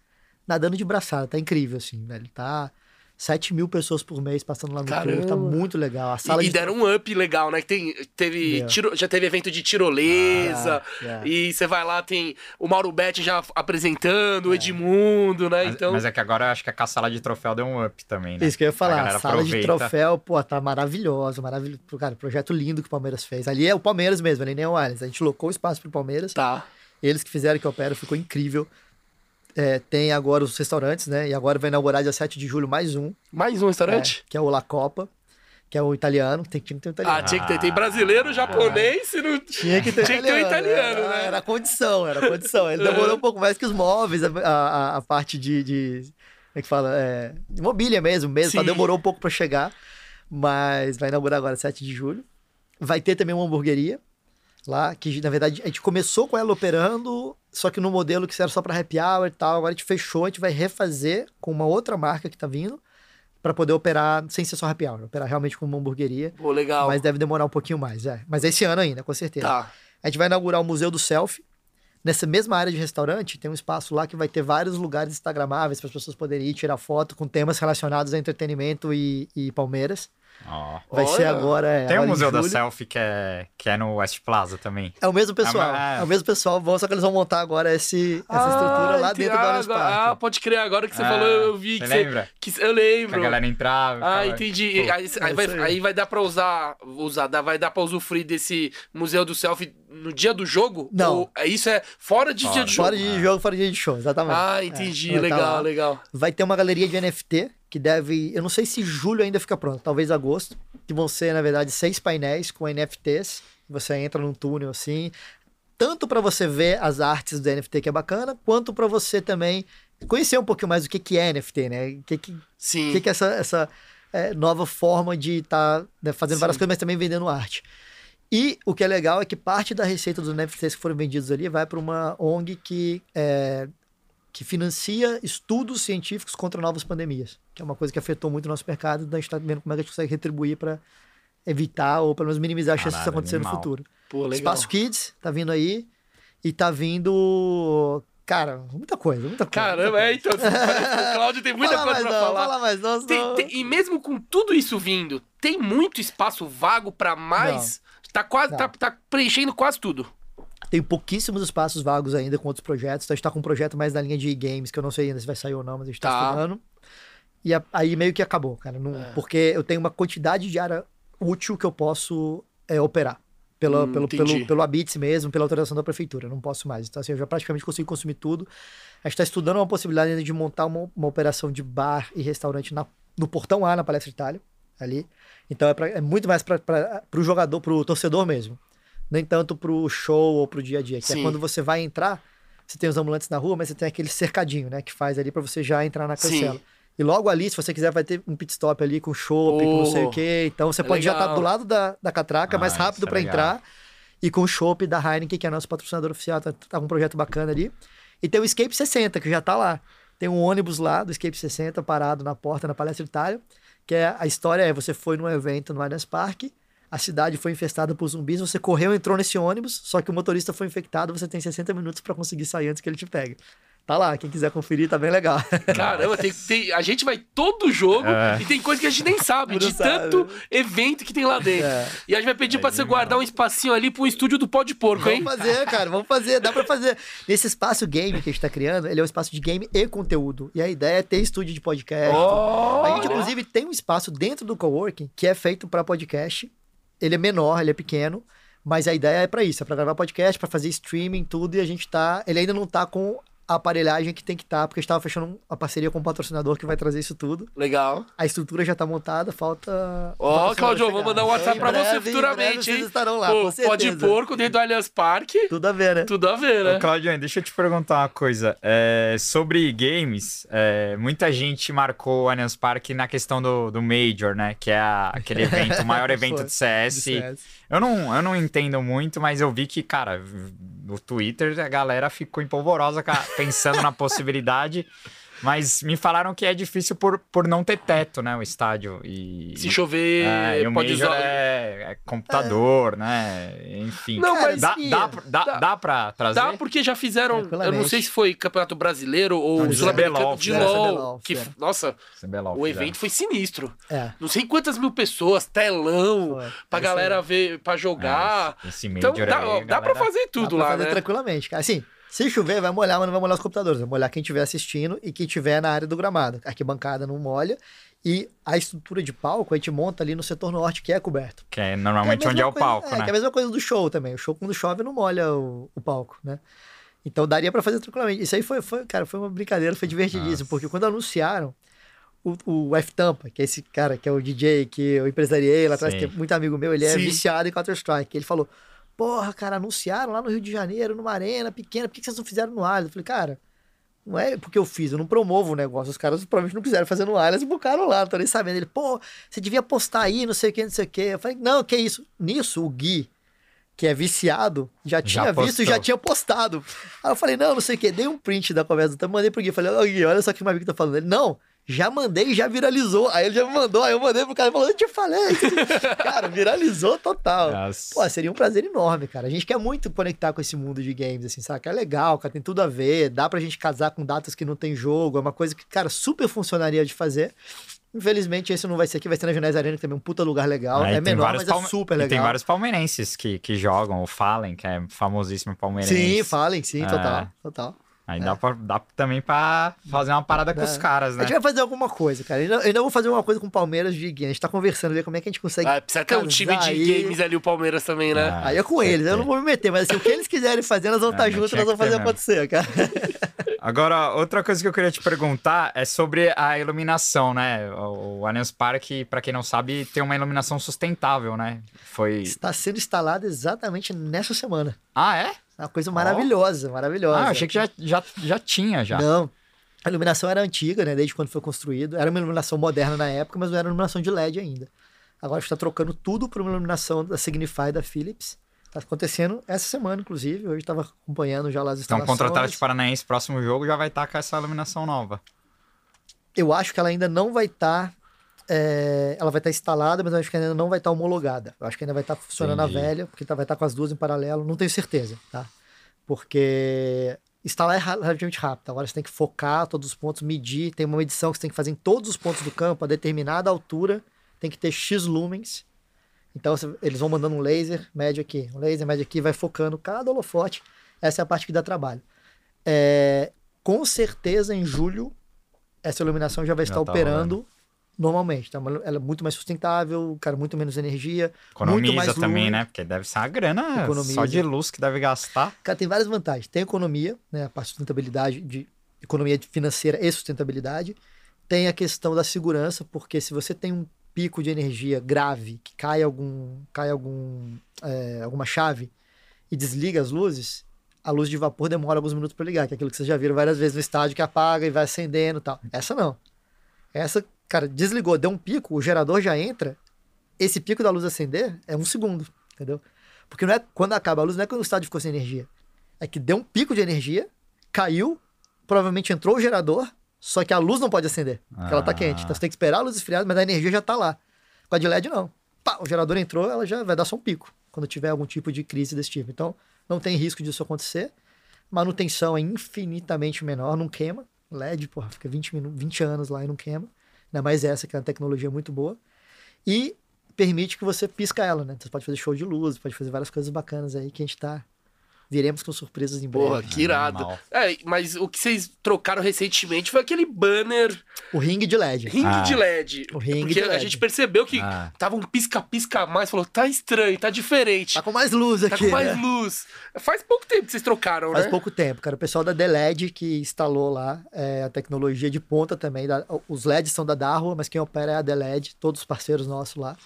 nadando de braçada, tá incrível, assim, velho. Tá 7 mil pessoas por mês passando lá no Caramba. tour, tá muito legal. A sala
e,
de...
e deram um up legal, né? Tem, teve tiro, já teve evento de tirolesa, ah, e você vai lá, tem o Mauro Betti já apresentando, é. o Edmundo, né?
Mas,
então...
mas é que agora eu acho que a sala de troféu deu um up também, né?
Isso que eu ia falar, a, a sala aproveita. de troféu, pô, tá maravilhosa, maravilhoso. Cara, projeto lindo que o Palmeiras fez. Ali é o Palmeiras mesmo, ali nem é o Allianz. A gente locou o espaço pro Palmeiras.
Tá.
Eles que fizeram que opera, ficou incrível. É, tem agora os restaurantes, né? E agora vai inaugurar dia 7 de julho mais um.
Mais um restaurante?
É, que é o La Copa, que é o italiano. Tem, tinha que ter um italiano.
Ah, tinha que ter. Tem brasileiro, japonês, ah, não...
Tinha que ter,
tinha que ter um italiano,
era,
né?
Era condição, era condição. Ele demorou um pouco mais que os móveis, a, a, a parte de, de. Como é que fala? É, mobília mesmo, mesmo. Tá, demorou um pouco para chegar. Mas vai inaugurar agora 7 de julho. Vai ter também uma hamburgueria lá, que na verdade a gente começou com ela operando, só que no modelo que era só para happy hour e tal, agora a gente fechou, a gente vai refazer com uma outra marca que tá vindo para poder operar sem ser só happy hour, operar realmente como uma hamburgueria.
Pô, legal.
Mas deve demorar um pouquinho mais, é. Mas é esse ano ainda, com certeza.
Tá.
A gente vai inaugurar o Museu do Selfie. Nessa mesma área de restaurante, tem um espaço lá que vai ter vários lugares instagramáveis para as pessoas poderem ir tirar foto com temas relacionados a entretenimento e, e Palmeiras.
Oh.
Vai Olha. ser agora. É,
Tem um museu da selfie que é, que é no West Plaza também.
É o mesmo pessoal. É, é o mesmo pessoal, bom, só que eles vão montar agora esse, essa ah, estrutura lá dentro do Allianz
Ah, pode crer, agora que você é, falou, eu vi que
você. Lembra?
Que, eu lembro. Que
a galera entrava.
Ah, entendi. Pô, aí, aí, vai, aí vai dar pra usar, usar, vai dar pra usufruir desse museu do selfie no dia do jogo?
Não.
Ou, isso é fora de fora. dia de jogo?
Fora de jogo, fora de dia de show, exatamente.
Ah, entendi. legal, legal.
Vai ter uma galeria de NFT que deve. Eu não sei se julho ainda fica pronto, talvez agosto. Que vão ser, na verdade, seis painéis com NFTs. Você entra num túnel assim. Tanto para você ver as artes do NFT, que é bacana, quanto para você também conhecer um pouquinho mais o que, que é NFT, né? O que, que,
Sim.
que, que é essa, essa é, nova forma de estar tá, né, fazendo Sim. várias coisas, mas também vendendo arte. E o que é legal é que parte da receita dos NFTs que foram vendidos ali vai para uma ONG que é, que financia estudos científicos contra novas pandemias, que é uma coisa que afetou muito o nosso mercado, então a gente está vendo como é que a gente consegue retribuir para evitar ou pelo menos minimizar a chance disso acontecer animal. no futuro.
Pô,
Espaço Kids tá vindo aí e tá vindo Cara, muita coisa, muita coisa.
Caramba, é, então. o Cláudio tem muita coisa pra
não,
falar.
Fala mais, não,
tem, tem, e mesmo com tudo isso vindo, tem muito espaço vago para mais. Não. Tá quase, tá, tá preenchendo quase tudo.
Tem pouquíssimos espaços vagos ainda com outros projetos. Então a gente tá com um projeto mais na linha de games, que eu não sei ainda se vai sair ou não, mas a gente tá, tá. estudando. E a, aí meio que acabou, cara. Não, é. Porque eu tenho uma quantidade de área útil que eu posso é, operar. Pela, hum, pelo, pelo, pelo Abits mesmo, pela autorização da prefeitura. Eu não posso mais. Então, assim, eu já praticamente consigo consumir tudo. A gente está estudando uma possibilidade ainda de montar uma, uma operação de bar e restaurante na, no Portão A, na Palestra Itália, ali. Então, é, pra, é muito mais para o jogador, para o torcedor mesmo nem tanto pro show ou pro dia a dia. Que é Sim. é quando você vai entrar, você tem os ambulantes na rua, mas você tem aquele cercadinho, né? Que faz ali para você já entrar na cancela. Sim. E logo ali, se você quiser, vai ter um pit stop ali com show, oh, com não sei o quê. Então você é pode legal. já estar tá do lado da, da catraca, ah, mais rápido é para entrar. E com o chopp da Heineken, que é nosso patrocinador oficial, tá, tá com um projeto bacana ali. E tem o Escape 60, que já tá lá. Tem um ônibus lá do Escape 60 parado na porta na Palestra Itália, que é a história é você foi num evento no Allianz Parque a cidade foi infestada por zumbis, você correu, entrou nesse ônibus, só que o motorista foi infectado, você tem 60 minutos para conseguir sair antes que ele te pegue. Tá lá, quem quiser conferir, tá bem legal.
Caramba, tem, tem, a gente vai todo jogo é. e tem coisa que a gente nem sabe, de sabe. tanto evento que tem lá dentro. É. E a gente vai pedir é pra você guardar um espacinho ali pro estúdio do pó de porco, hein?
Vamos fazer, cara, vamos fazer, dá pra fazer. Nesse espaço game que a gente tá criando, ele é um espaço de game e conteúdo. E a ideia é ter estúdio de podcast. Oh, a gente, inclusive, tem um espaço dentro do coworking que é feito para podcast ele é menor, ele é pequeno, mas a ideia é para isso, é para gravar podcast, para fazer streaming, tudo, e a gente tá, ele ainda não tá com a aparelhagem que tem que estar, tá, porque a gente tava fechando a parceria com um patrocinador que vai trazer isso tudo.
Legal.
A estrutura já tá montada, falta.
Ó, oh, Claudio, vou mandar um WhatsApp pra breve, você futuramente?
Vocês estarão lá, Pô,
Pode porco dentro do Allianz Parque.
Tudo a ver, né?
Tudo a ver, né?
Ô, Claudio, deixa eu te perguntar uma coisa. É, sobre games, é, muita gente marcou o Allianz Parque na questão do, do Major, né? Que é a, aquele evento, o maior evento de CS. de CS. Eu, não, eu não entendo muito, mas eu vi que, cara no Twitter a galera ficou empolvorosa pensando na possibilidade. Mas me falaram que é difícil por, por não ter teto, né? O estádio. E,
Se chover,
é, e o
pode usar.
é, é computador, né? Enfim.
Não, mas
dá,
ia.
dá, dá,
Dá.
dá pra trazer?
Dá porque já fizeram. Eu não sei se foi Campeonato Brasileiro ou
Não,
Sul-Americano de
fizeram.
LOL.
CBLOL,
Que, nossa,
CBLOL
o
fizeram.
evento foi sinistro.
É.
Não sei quantas mil pessoas, telão,
Foi.
pra
É
galera ver, pra jogar.
É, esse
então dá,
aí,
dá pra fazer tudo
Dá pra
lá,
fazer
né?
tranquilamente, cara. Assim, se chover, vai molhar, mas não vai molhar os computadores. Vai molhar quem estiver assistindo e quem estiver na área do gramado. A arquibancada não molha. E a estrutura de palco a gente monta ali no setor norte, que é coberto.
Que é normalmente
a
onde é o palco,
é,
né?
que é a mesma coisa do show também. O show, quando chove, não molha o, o palco, né? Então daria pra fazer tranquilamente. Isso aí foi, foi, cara, foi uma brincadeira, foi divertidíssimo.
Nossa.
Porque quando anunciaram o, o F-Tampa, que é esse cara que é o DJ que eu empresariei lá atrás,
Sim.
que é muito amigo meu, ele é
Sim.
viciado em Counter-Strike. Ele falou: Porra, cara, anunciaram lá no Rio de Janeiro, numa arena pequena, por que vocês não fizeram no Allianz? Eu falei, cara. Não é porque eu fiz, eu não promovo o negócio. Os caras provavelmente não quiseram fazer no Allianz e bucaram lá, não tô nem sabendo. Ele, pô, você devia postar aí, não sei o que, não sei o que. Eu falei, não, que isso? Nisso, o Gui, que é viciado, já tinha visto e já tinha postado. Aí eu falei, não, não sei o que, dei um print da conversa, então mandei pro Gui. Falei, Gui, olha só o que o Mavic tá falando. Ele, não, já mandei e já viralizou. Aí ele já me mandou, aí eu mandei pro cara e falou, eu te falei. cara, viralizou total.
Nossa.
Pô, seria um prazer enorme, cara. A gente quer muito conectar com esse mundo de games, assim, sabe? É legal, cara, tem tudo a ver. Dá pra gente casar com datas que não tem jogo. É uma coisa que, cara, super funcionaria de fazer. Infelizmente, esse não vai ser aqui, vai ser na Junais Arena, que também é um puta lugar legal. É menor, mas é
palme-
super
e
legal.
tem vários palmeirenses que, que jogam, o Fallen, que é famosíssimo palmeirense.
Sim, falem, sim,
É.
total, total.
Aí dá, pra, dá também pra fazer uma parada com
É.
os caras,
A
né?
gente vai fazer alguma coisa, cara. Eu ainda, vou fazer uma coisa com o Palmeiras de game. A gente tá conversando, ver como é que a gente consegue.
Ah, precisa ter um time de
aí.
games ali, o Palmeiras também, né?
Ah,
Aí é com eles, eu não vou me meter, mas assim, o que eles quiserem fazer, nós vamos
É,
estar juntos, nós vamos
ter
fazer
mesmo.
acontecer, cara.
Agora, outra coisa que eu queria te perguntar é sobre a iluminação, né? O, o Allianz Parque, pra quem não sabe, tem uma iluminação sustentável, né? Foi.
Está sendo instalado exatamente nessa semana.
Ah, é?
É uma coisa maravilhosa, maravilhosa.
Ah, achei que já, já, já tinha já.
Não. A iluminação era antiga, né? Desde quando foi construído. Era uma iluminação moderna na época, mas não era iluminação de LED ainda. Agora está trocando tudo por uma iluminação da Signify da Philips. Está acontecendo essa semana, inclusive. Hoje estava acompanhando já lá as
Então,
instalações.
contra o Atlético Paranaense, próximo jogo, já vai estar com essa iluminação nova.
Eu acho que ela ainda não vai estar. Ela vai estar instalada, mas eu acho que ainda não vai estar homologada. Eu acho que ainda vai estar funcionando
Entendi.
a velha, porque tá- vai estar com as duas em paralelo. Não tenho certeza, tá? Porque instalar é relativamente rápido. Agora você tem que focar todos os pontos, medir. Tem uma medição que você tem que fazer em todos os pontos do campo, a determinada altura. Tem que ter X lumens. Então eles vão mandando um laser, mede aqui, um laser, mede aqui, vai focando cada holofote. Essa é a parte que dá trabalho. É, com certeza em julho essa iluminação já vai
Já
estar
tá
operando normalmente. Tá? Ela é muito mais sustentável, cara, muito menos energia.
Economiza também,
luz.
né? Porque deve ser uma grana
Economiza.
só de luz que deve gastar.
Cara, tem várias vantagens. Tem economia, né? A parte de sustentabilidade, de economia financeira e sustentabilidade. Tem a questão da segurança, porque se você tem um pico de energia grave, que cai algum, cai algum, é, alguma chave e desliga as luzes, a luz de vapor demora alguns minutos para ligar, que é aquilo que vocês já viram várias vezes no estádio que apaga e vai acendendo e tal. Essa não. Essa, cara, desligou, deu um pico, o gerador já entra, esse pico da luz acender é um segundo, entendeu? Porque não é quando acaba a luz, não é quando o estádio ficou sem energia. É que deu um pico de energia, caiu, provavelmente entrou o gerador, só que a luz não pode acender, porque ela tá
Ah.
quente. Então você tem que esperar a luz esfriar, mas a energia já tá lá. Com a de LED, não. Pá, o gerador entrou, ela já vai dar só um pico, quando tiver algum tipo de crise desse tipo. Então, não tem risco disso acontecer. Manutenção é infinitamente menor, não queima. LED, porra, fica 20, minu 20 anos lá e não queima. Ainda mais essa, que é uma tecnologia muito boa. E permite que você pisca ela, né? Você pode fazer show de luz, pode fazer várias coisas bacanas aí que a gente tá. Viremos com surpresas em breve.
Porra, que irado. É, mas o que vocês trocaram recentemente foi aquele banner
O ringue de LED.
ringue
Ah.
de LED.
O ringue
Porque
de
a
LED.
gente percebeu que
Ah.
tava um pisca-pisca a mais, falou, tá estranho, tá diferente.
Tá com mais luz
Tá
aqui.
com mais
né?
luz. Faz pouco tempo que vocês trocaram,
Faz
né?
pouco tempo, cara. O pessoal da DLED que instalou lá é, a tecnologia de ponta também. da- os LEDs são da Darwa, mas quem opera é a DLED, todos os parceiros nossos lá.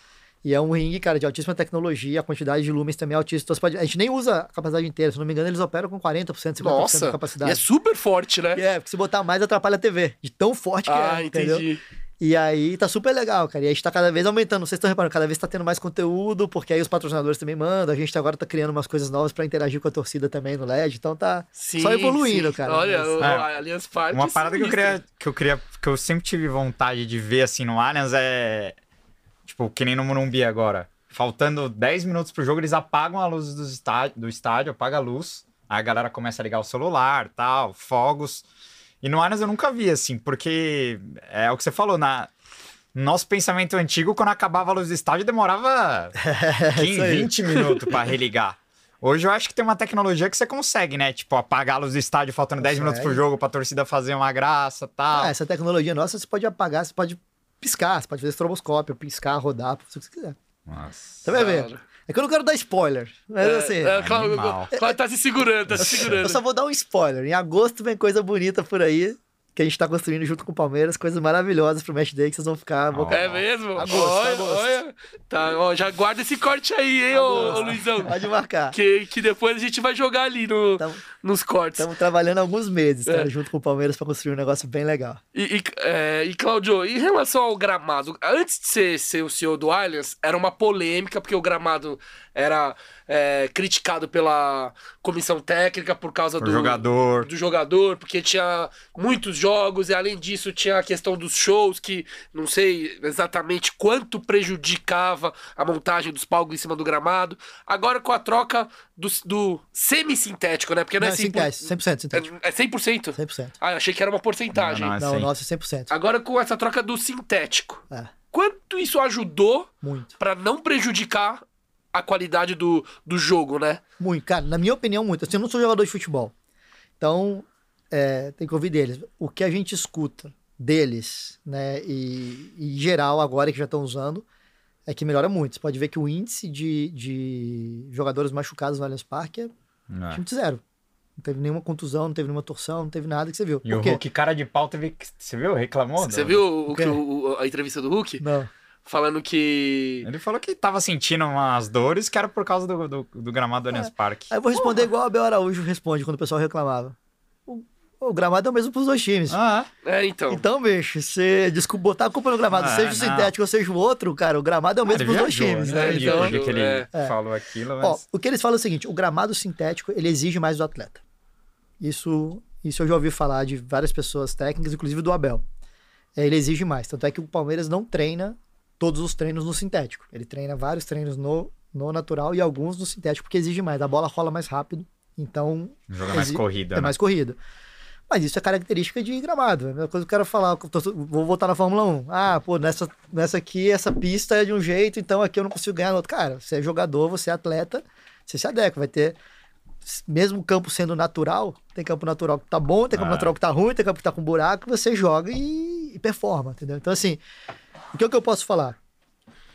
E é um ringue, cara, de altíssima tecnologia, a quantidade de lumens também é altíssima. Então, pode- a gente nem usa a capacidade inteira, se não me engano, eles operam com 40%, 50%
Nossa,
da
e
capacidade.
é super forte, né?
É, porque se botar mais atrapalha a TV, de tão forte que
ah,
é, entendeu?
entendi.
E aí tá super legal, cara. E a gente tá cada vez aumentando. Vocês estão reparando, cada vez tá tendo mais conteúdo, porque aí os patrocinadores também mandam. A gente agora tá criando umas coisas novas para interagir com a torcida também no LED. Então tá sim, só evoluindo, sim. cara.
Olha, Mas... o é. Allianz Parque.
Uma parada que eu, queria, que eu queria. Que eu sempre tive vontade de ver assim no Allianz é. Tipo, que nem no Morumbi agora. Faltando 10 minutos pro jogo, eles apagam a luz do estádio, do estádio apaga a luz. Aí a galera começa a ligar o celular, tal, fogos. E no Allianz eu nunca vi assim, porque é o que você falou, na, nosso pensamento antigo, quando acabava a luz do estádio, demorava 15, 20 minutos para religar. Hoje eu acho que tem uma tecnologia que você consegue, né? Tipo, apagar a luz do estádio faltando consegue. 10 minutos pro jogo pra torcida fazer uma graça tal.
Ah, essa tecnologia nossa você pode apagar, você pode piscar, você pode fazer estroboscópio, piscar, rodar, o que você quiser. Nossa. Você vai ver. É que eu não quero dar spoiler. Mas é, assim. É,
Cláudio, Cláudio tá se segurando, tá se segurando. Eu
só vou dar um spoiler. Em agosto vem coisa bonita por aí que a gente tá construindo junto com o Palmeiras, coisas maravilhosas pro match day que vocês vão ficar.
Oh. É mesmo? Agosto, olha, agosto. olha. Tá, ó, já guarda esse corte aí, hein, ô, ô, Luizão.
Pode marcar.
Que, que depois a gente vai jogar ali no, tamo, nos cortes.
Estamos trabalhando alguns meses, cara, é. junto com o Palmeiras para construir um negócio bem legal.
E, e, é, e, Claudio, em relação ao gramado, antes de ser, ser o CEO do Allianz, era uma polêmica, porque o gramado era é, criticado pela comissão técnica por causa do
jogador.
do jogador, porque tinha muitos jogos e além disso tinha a questão dos shows que não sei exatamente quanto prejudicava a montagem dos palcos em cima do gramado. Agora com a troca do, do semi-sintético, né? Porque não, é não é 100%,
100% sintético.
É 100%?
100%.
Ah, eu achei que era uma porcentagem.
Não, não, não nosso é 100%.
Agora com essa troca do sintético. É. Quanto isso ajudou para não prejudicar a qualidade do, do jogo, né?
Muito, cara. Na minha opinião, muito. Assim, eu não sou jogador de futebol. Então, é, tem que ouvir deles. O que a gente escuta deles, né, e, e em geral, agora que já estão usando, é que melhora muito. Você pode ver que o índice de, de jogadores machucados no Allianz Parque é, é. time de zero. Não teve nenhuma contusão, não teve nenhuma torção, não teve nada que você viu.
E Por o quê? Hulk, cara de pau, teve. Você viu? Reclamou?
Você viu o, o, a entrevista do Hulk?
Não
falando que.
Ele falou que tava sentindo umas dores que era por causa do, do, do gramado do Allianz é. Parque.
Aí eu vou responder igual o Abel Araújo responde quando o pessoal reclamava. O, o gramado é o mesmo pros dois times.
Ah, é, então.
Então, bicho, você desculpa, botar a culpa no gramado, ah, seja o sintético ou seja o outro, cara, o gramado é o mesmo pros dois times, né?
né? Então, que ele é. falou aquilo, mas... Ó,
o que eles falam é o seguinte, o gramado sintético, ele exige mais do atleta. Isso, isso eu já ouvi falar de várias pessoas técnicas, inclusive do Abel. É, ele exige mais. Tanto é que o Palmeiras não treina todos os treinos no sintético. Ele treina vários treinos no, no natural e alguns no sintético, porque exige mais. A bola rola mais rápido, então.
Joga mais corrida.
É
né?
mais corrida. Mas isso é característica de gramado. É a mesma coisa que eu quero falar. Vou voltar na Fórmula 1. Ah, pô, nessa, nessa aqui, essa pista é de um jeito, então aqui eu não consigo ganhar no outro. Cara, você é jogador, você é atleta, você se adequa. Vai ter. Mesmo o campo sendo natural, tem campo natural que tá bom, tem campo ah. natural que tá ruim, tem campo que tá com buraco, você joga e, e performa, entendeu? Então, assim, o que, é que eu posso falar?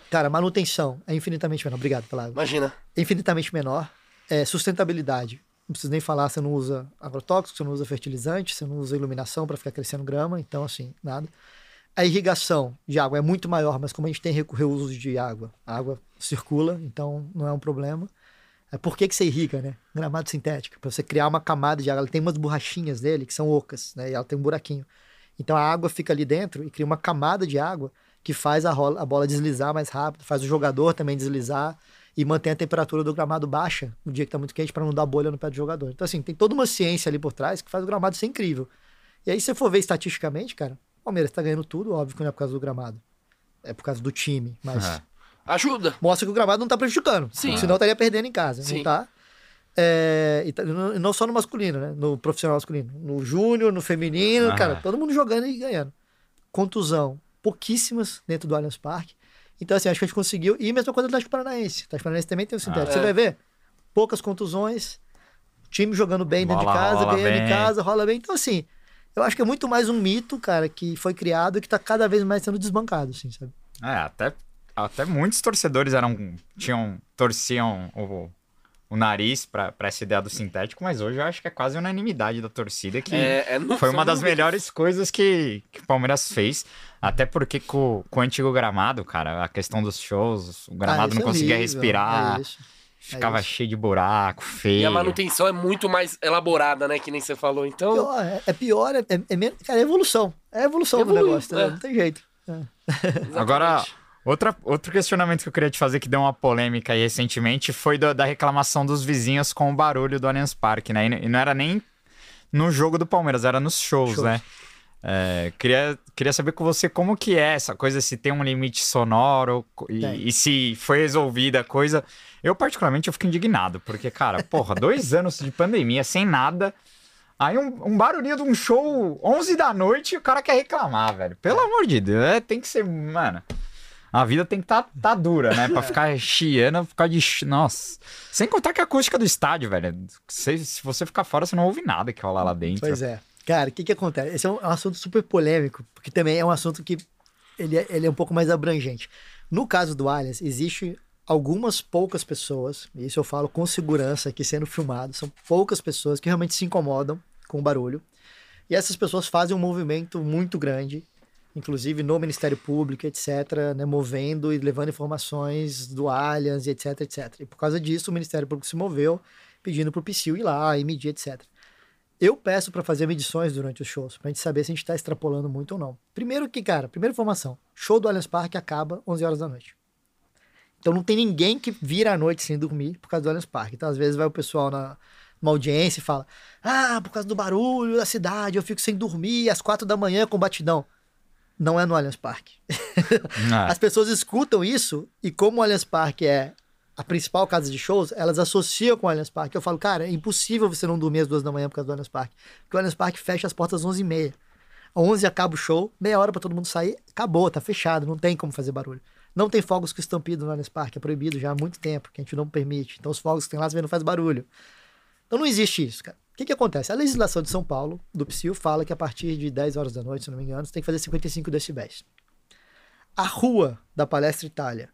Cara, manutenção é infinitamente menor. Obrigado pela água.
Imagina.
É infinitamente menor. É, sustentabilidade. Não preciso nem falar, você não usa agrotóxico, você não usa fertilizante, você não usa iluminação para ficar crescendo grama, então assim, nada. A irrigação de água é muito maior, mas como a gente tem reuso de água, a água circula, então não é um problema. É por que, que você irriga, né? Gramado sintético, para você criar uma camada de água. Ela tem umas borrachinhas dele que são ocas, né? E ela tem um buraquinho. Então a água fica ali dentro e cria uma camada de água que faz a, rola, a bola deslizar mais rápido, faz o jogador também deslizar e mantém a temperatura do gramado baixa no dia que está muito quente para não dar bolha no pé do jogador. Então, assim, tem toda uma ciência ali por trás que faz o gramado ser incrível. E aí, se você for ver estatisticamente, cara, o Palmeiras está ganhando tudo, óbvio que não é por causa do gramado. É por causa do time, mas. Uhum.
Ajuda.
Mostra que o gramado não está prejudicando. Sim. Senão estaria perdendo em casa. Sim. Não tá. É, e tá, não só no masculino, né? No profissional masculino. No júnior, no feminino, uhum. cara, todo mundo jogando e ganhando. Contusão, pouquíssimas dentro do Allianz Parque. Então, assim, acho que a gente conseguiu. E mesma coisa do Atlético Paranaense. O Atlético Paranaense também tem o sintético. Ah, é. Você vai ver poucas contusões, time jogando bem dentro de casa, ganhando bem. em casa, rola bem. Então, assim, eu acho que é muito mais um mito, cara, que foi criado e que tá cada vez mais sendo desbancado, assim, sabe?
É, até, até muitos torcedores eram. tinham. torciam o o nariz para essa ideia do sintético, mas hoje eu acho que é quase unanimidade da torcida que é, é, foi uma das melhores coisas que, que o Palmeiras fez. Até porque com, com o antigo gramado, cara, a questão dos shows, o gramado ah, não é conseguia horrível, respirar. É ficava cheio de buraco, feio. E
a manutenção é muito mais elaborada, né? Que nem você falou, então.
Pior, é, é, pior, é, é, é, cara, é evolução. É evolução Evolui, do negócio, né? não tem jeito.
É. Agora, outra, outro questionamento que eu queria te fazer que deu uma polêmica aí recentemente foi do, da reclamação dos vizinhos com o barulho do Allianz Parque, né? E não era nem no jogo do Palmeiras, era nos shows, shows. né? É, queria, queria saber com você como que é essa coisa, se tem um limite sonoro e, e, se foi resolvida a coisa. Eu, particularmente, eu fico indignado, porque, cara, porra, dois anos de pandemia sem nada. Aí um, um, barulhinho de um show 11 da noite e o cara quer reclamar, velho. Pelo amor de Deus, é, tem que ser, mano. A vida tem que estar tá, tá dura, né? Pra ficar chiando, ficar de. Nossa. Sem contar que a acústica do estádio, velho. Se, se você ficar fora, você não ouve nada que rola lá dentro.
Pois é. Cara, o que que acontece? Esse é um, é um, assunto super polêmico, porque também é um assunto que ele é, ele é um pouco mais abrangente. No caso do Alias, existe algumas poucas pessoas, e isso eu falo com segurança aqui sendo filmado, são poucas pessoas que realmente se incomodam com o barulho. E essas pessoas fazem um movimento muito grande, inclusive no Ministério Público, etc., né, movendo e levando informações do Allianz, etc, etc. E por causa disso, o Ministério Público se moveu pedindo para o PSIL ir lá e medir, etc. Eu peço para fazer medições durante os shows, pra gente saber se a gente tá extrapolando muito ou não. Primeiro que, cara, primeira informação, show do Allianz Parque acaba 11 horas da noite. Então não tem ninguém que vira à noite sem dormir por causa do Allianz Parque. Então às vezes vai o pessoal na uma audiência e fala: "Ah, por causa do barulho da cidade, eu fico sem dormir às quatro da manhã com batidão". Não é no Allianz Parque. As pessoas escutam isso e como o Allianz Parque é a principal casa de shows, elas associam com o Allianz Parque. Eu falo, cara, é impossível você não dormir às duas da manhã por causa do Allianz Parque. Porque o Allianz Parque fecha as portas às 11h30. Às 11 acaba o show, meia hora para todo mundo sair, acabou, tá fechado, não tem como fazer barulho. Não tem fogos com estampido no Allianz Parque, é proibido já há muito tempo, que a gente não permite. Então os fogos que tem lá, você vê, não faz barulho. Então não existe isso, cara. O que, que acontece? A legislação de São Paulo, do PSIL, fala que a partir de 10 horas da noite, se não me engano, você tem que fazer 55 decibéis. A rua da Palestra Itália,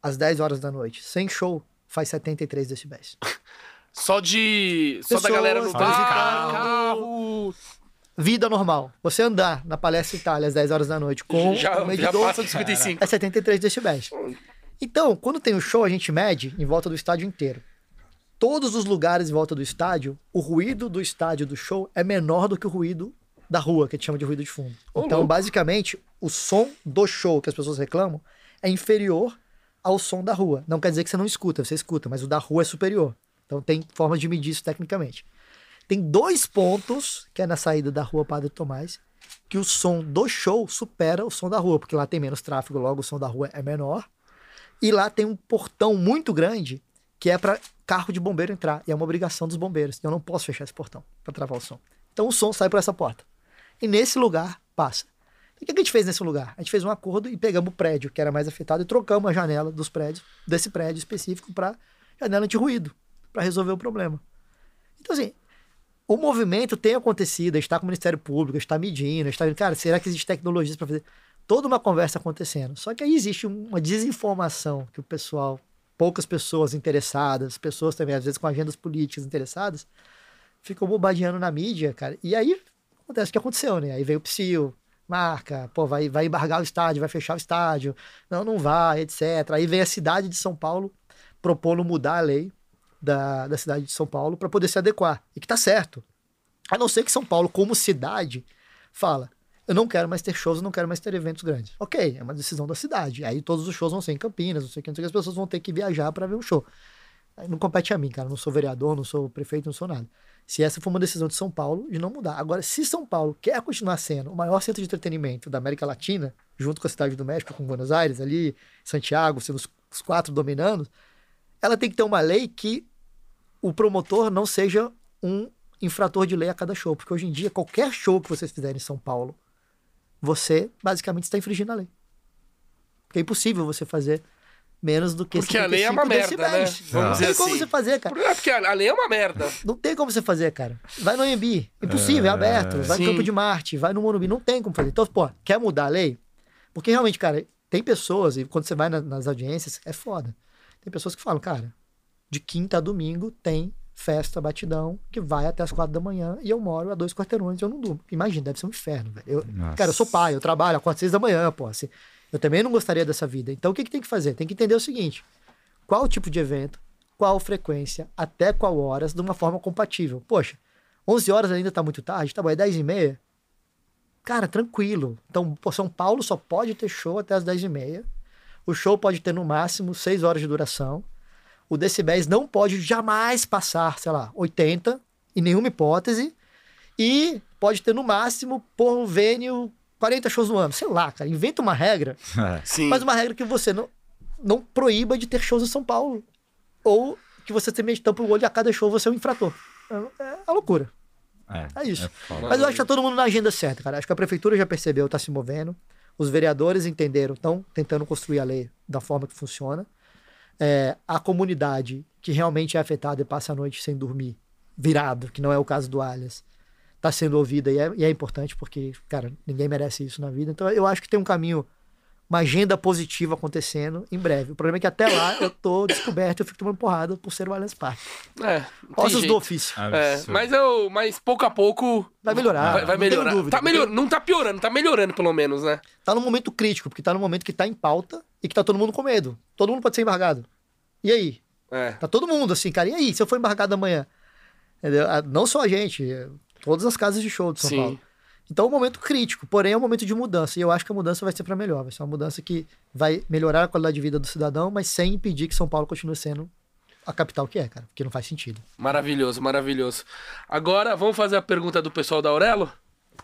às 10 horas da noite, sem show, faz 73 decibéis.
Só de. Pessoas, só da galera no bar, carro.
Vida normal. Você andar na Palestra Itália às 10 horas da noite com
já,
um
medidor, já passa de 55.
É 73 decibéis. Então, quando tem o show, a gente mede em volta do estádio inteiro. Todos os lugares em volta do estádio, o ruído do estádio do show é menor do que o ruído da rua, que a gente chama de ruído de fundo. então, basicamente, o som do show que as pessoas reclamam é inferior ao som da rua. Não quer dizer que você não escuta, você escuta, mas o da rua é superior. Então tem formas de medir isso tecnicamente. Tem dois pontos, que é na saída da rua Padre Tomás, que o som do show supera o som da rua, porque lá tem menos tráfego, logo o som da rua é menor. E lá tem um portão muito grande que é para carro de bombeiro entrar, e é uma obrigação dos bombeiros. Eu não posso fechar esse portão para travar o som. Então o som sai por essa porta. E nesse lugar passa. O que a gente fez nesse lugar? A gente fez um acordo e pegamos o prédio que era mais afetado e trocamos a janela dos prédios, desse prédio específico, para janela de ruído, para resolver o problema. Então, assim, o movimento tem acontecido, está com o Ministério Público, está medindo, está cara, será que existe tecnologias para fazer? Toda uma conversa acontecendo. Só que aí existe uma desinformação que o pessoal, poucas pessoas interessadas, pessoas também, às vezes com agendas políticas interessadas, ficam bobadeando na mídia, cara. E aí acontece o que aconteceu, né? Aí veio o PSIL, marca, pô, vai, vai embargar o estádio, vai fechar o estádio, não, não vai, etc. Aí vem a cidade de São Paulo propondo mudar a lei da, da cidade de São Paulo para poder se adequar. E que tá certo. A não ser que São Paulo, como cidade, fala: eu não quero mais ter shows, eu não quero mais ter eventos grandes. Ok, é uma decisão da cidade. Aí todos os shows vão ser em Campinas, não sei o que, não sei o que, as pessoas vão ter que viajar para ver um show. Aí não compete a mim, cara. Não sou vereador, não sou prefeito, não sou nada se essa for uma decisão de São Paulo de não mudar. Agora, se São Paulo quer continuar sendo o maior centro de entretenimento da América Latina, junto com a cidade do México, com Buenos Aires ali, Santiago, sendo os quatro dominando, ela tem que ter uma lei que o promotor não seja um infrator de lei a cada show, porque hoje em dia qualquer show que vocês fizerem em São Paulo, você basicamente está infringindo a lei. Porque é impossível você fazer menos do que
Porque a lei é uma merda, né?
Vamos não tem como assim. você fazer, cara.
É porque a lei é uma merda.
Não tem como você fazer, cara. Vai no AMB, impossível, é, é aberto. Vai sim. no Campo de Marte, vai no Morumbi, não tem como fazer. Então, pô, quer mudar a lei? Porque realmente, cara, tem pessoas, e quando você vai na, nas audiências, é foda. Tem pessoas que falam, cara, de quinta a domingo tem festa, batidão, que vai até as quatro da manhã e eu moro a dois quarteirões e eu não durmo. Imagina, deve ser um inferno, velho. Eu, cara, eu sou pai, eu trabalho, acordo às seis da manhã, pô. Assim, eu também não gostaria dessa vida. Então o que, que tem que fazer? Tem que entender o seguinte: qual tipo de evento, qual frequência, até qual horas, de uma forma compatível. Poxa, 11 horas ainda tá muito tarde, tá bom, é 10 e meia. cara, tranquilo. Então, pô, São Paulo só pode ter show até as 10h30. O show pode ter no máximo 6 horas de duração. O decibéis não pode jamais passar, sei lá, 80, em nenhuma hipótese. E pode ter no máximo, por venue, 40 shows no ano. Sei lá, cara, inventa uma regra.
É.
Sim.
Mas uma regra que você não, não proíba de ter shows em São Paulo. Ou que você simplesmente tampa o olho e a cada show você é um infrator. É, é a loucura. É isso.
foda.
Mas eu acho que tá todo mundo na agenda certa, cara. Acho que a prefeitura já percebeu, tá se movendo. Os vereadores entenderam, estão tentando construir a lei da forma que funciona. É, a comunidade que realmente é afetada e passa a noite sem dormir, virado, que não é o caso do Alias, tá sendo ouvida e é, e é importante porque, cara, ninguém merece isso na vida. Então eu acho que tem um caminho, uma agenda positiva acontecendo em breve. O problema é que até lá eu tô descoberto e eu fico tomando porrada por ser o Allianz Parque.
É, não
Ossos do ofício.
É,
Absurdo.
mas, eu, mas pouco a pouco
Vai melhorar.
vai, vai
não tenho
melhorar.
dúvida.
Tá melhor, não tá piorando, tá melhorando pelo menos, né?
tá num momento crítico, porque tá num momento que tá em pauta e que tá todo mundo com medo. Todo mundo pode ser embargado. E aí?
É.
Tá todo mundo assim, cara. E aí, se eu for embargado amanhã? Entendeu? Ah, Não só a gente, é, todas as casas de show de São
Sim.
Paulo. Então é um momento crítico, porém é um momento de mudança. E eu acho que a mudança vai ser para melhor. Vai ser uma mudança que vai melhorar a qualidade de vida do cidadão, mas sem impedir que São Paulo continue sendo a capital que é, cara. Porque não faz sentido.
Maravilhoso, maravilhoso. Agora, vamos fazer a pergunta do pessoal da Aurelo?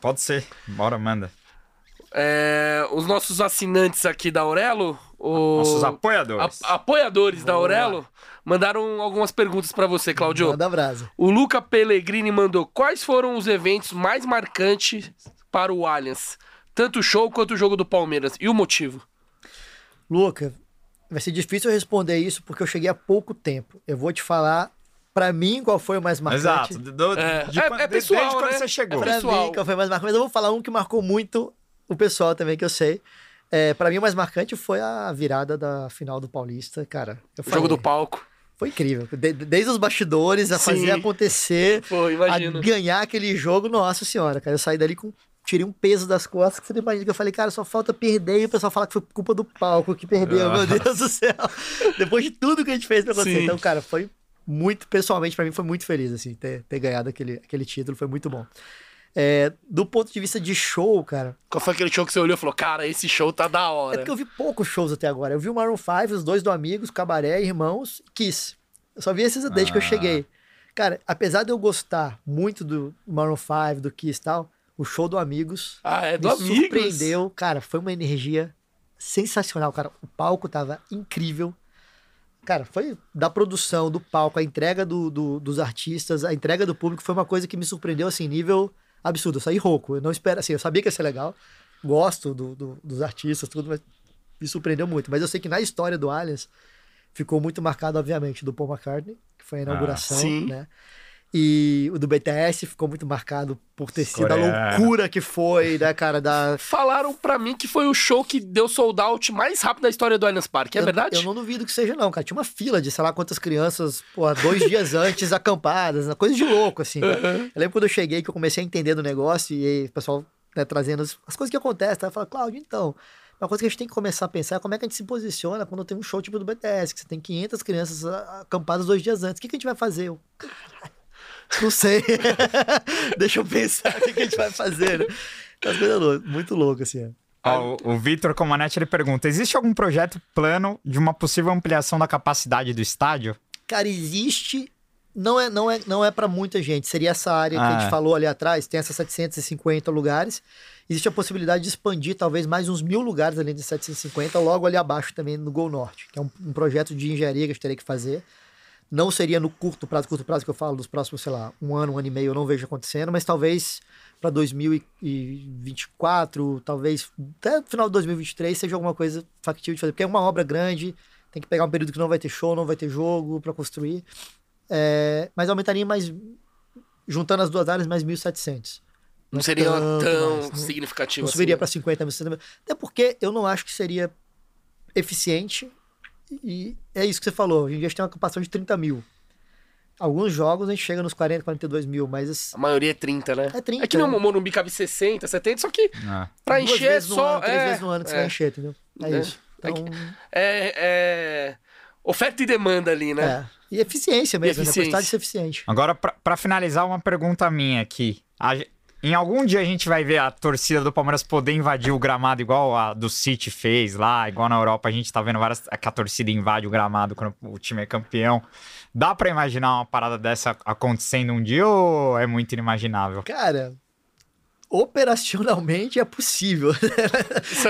Pode ser. Bora, manda.
É, os nossos assinantes aqui da Aurelo, o-
Nossos apoiadores.
a- apoiadores da Aurelo, mandaram algumas perguntas pra você, Claudio.
Manda brasa.
O Luca Pellegrini mandou: quais foram os eventos mais marcantes para o Allianz? Tanto o show quanto o jogo do Palmeiras. E o motivo?
Luca, vai ser difícil eu responder isso porque eu cheguei há pouco tempo. Eu vou te falar, pra mim, qual foi o mais marcante.
Exato. Do-
É,
de
é-
quando-
é
de-
pessoal,
desde quando
né?
você chegou.
É
Pra
pessoal.
mim, qual foi o mais marcante? Mas eu vou falar um que marcou muito o pessoal também, que eu sei. É, para mim, o mais marcante foi a virada da final do Paulista, cara.
O
falei,
jogo do palco.
Foi incrível. De- desde os bastidores, a
Sim.
fazer acontecer,
Pô,
a ganhar aquele jogo, nossa senhora, cara. Eu saí dali com. Tirei um peso das costas que você não imagina que eu falei, cara, só falta perder e o pessoal fala que foi culpa do palco que perdeu, meu Deus do céu. Depois de tudo que a gente fez pra acontecer.
Sim.
Então, cara, foi muito, pessoalmente, pra mim, foi muito feliz, assim, ter, ter ganhado aquele, aquele título, foi muito bom. É, do ponto de vista de show, cara,
Qual foi aquele show que você olhou e falou: Cara, esse show tá da
é
hora?
porque eu vi poucos shows até agora. Eu vi o Maroon 5, os dois do Amigos, Cabaré, Irmãos, Kiss. Eu só vi esses desde que eu
Ah.
cheguei. Cara, apesar de eu gostar muito do Maroon 5, do Kiss e tal, o show do Amigos
Ah, é do
me
Amigos.
surpreendeu. Cara, foi uma energia sensacional, cara. O palco tava incrível. Cara, foi da produção, do palco, a entrega do, do- dos artistas, a entrega do público foi uma coisa que me surpreendeu, assim, nível absurdo. Eu saí rouco. Eu não espero, assim, eu sabia que ia ser legal. Gosto do- do- dos artistas, tudo, mas me surpreendeu muito. Mas eu sei que na história do Allianz ficou muito marcado, obviamente, do Paul McCartney, que foi a inauguração,
sim.
né? E o do BTS ficou muito marcado por ter sido a loucura que foi, né, cara, da,
Falaram pra mim que foi o show que deu sold out mais rápido da história do Allianz Parque. É
eu,
verdade?
Eu não duvido que seja, não, cara. Tinha uma fila de sei lá quantas crianças, pô, dois dias antes acampadas, coisa de louco, assim. cara. Eu lembro quando eu cheguei que eu comecei a entender do negócio e aí o pessoal né, trazendo as, as coisas que acontecem. Tá? Eu falo, Cláudio, então. Uma coisa que a gente tem que começar a pensar é como é que a gente se posiciona quando tem um show tipo do BTS, que você tem 500 crianças acampadas dois dias antes. O que, que a gente vai fazer? Eu, "Caralho, não sei. Deixa eu pensar o que, que a gente vai fazer. Né? As coisas loucas, muito loucas, assim.
Ó, o, o Vitor Comanete ele pergunta: existe algum projeto plano de uma possível ampliação da capacidade do estádio?
Cara, existe. Não é, não é, não é para muita gente. Seria essa área que a
Ah,
gente
é.
falou ali atrás, tem essas 750 lugares. Existe a possibilidade de expandir talvez mais uns mil lugares além de 750, logo ali abaixo também no Gol Norte, que é um, um projeto de engenharia que a gente teria que fazer. Não seria no curto prazo, curto prazo que eu falo, dos próximos, sei lá, um ano, um ano e meio, eu não vejo acontecendo, mas talvez para 2024, talvez até no final de 2023 seja alguma coisa factível de fazer, porque é uma obra grande, tem que pegar um período que não vai ter show, não vai ter jogo para construir. É, mas aumentaria mais, juntando as duas áreas, mais 1.700.
Não seria
tanto
tão
mais, não-
significativo
Não subiria
assim.
para 50 mil, 60 mil. Até porque eu não acho que seria eficiente. E é isso que você falou. Hoje em dia a gente tem uma capacidade de 30 mil. Alguns jogos a gente chega nos 40, 42 mil, mas
A maioria é 30, né?
É 30,
É que não,
né?
o Morumbi cabe 60, 70, só que
Ah.
pra
duas
encher é
vezes no
só.
ano, três
é,
vezes no ano que você
é,
vai encher, entendeu? É,
É.
isso.
É
Então,
é, é oferta e demanda ali, né?
é. E eficiência mesmo,
E
né?
eficiência.
Quantidade de ser eficiente.
Agora, pra pra finalizar, uma pergunta minha aqui. A em algum dia a gente vai ver a torcida do Palmeiras poder invadir o gramado igual a do City fez lá, igual na Europa a gente tá vendo várias que a torcida invade o gramado quando o time é campeão. Dá para imaginar uma parada dessa acontecendo um dia ou é muito inimaginável?
Cara, operacionalmente é possível.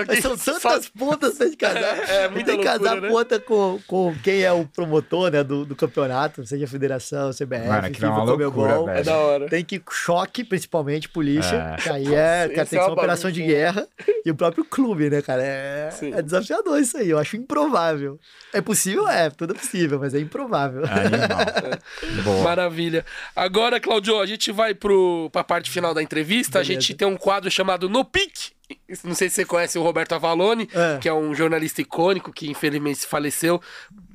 Mas são tantas faz... pontas de casar. É, é tem que casar né? ponta com, com quem é o promotor né, do, do campeonato, seja a federação, CBF,
Mano, FIFA, é Comebol.
É da hora.
Tem que choque, principalmente, polícia. É. Que aí é, cara, tem que ser uma operação de guerra. E o próprio clube, né, cara? É, é, desafiador isso aí. Eu acho improvável. É possível? É, tudo é possível, mas é improvável.
É Maravilha. Agora, Claudio, a gente vai pro, pra parte final da entrevista. Beleza. A gente tem um quadro chamado No Pique. Não sei se você conhece o Roberto Avalone, é. que é um jornalista icônico que infelizmente faleceu.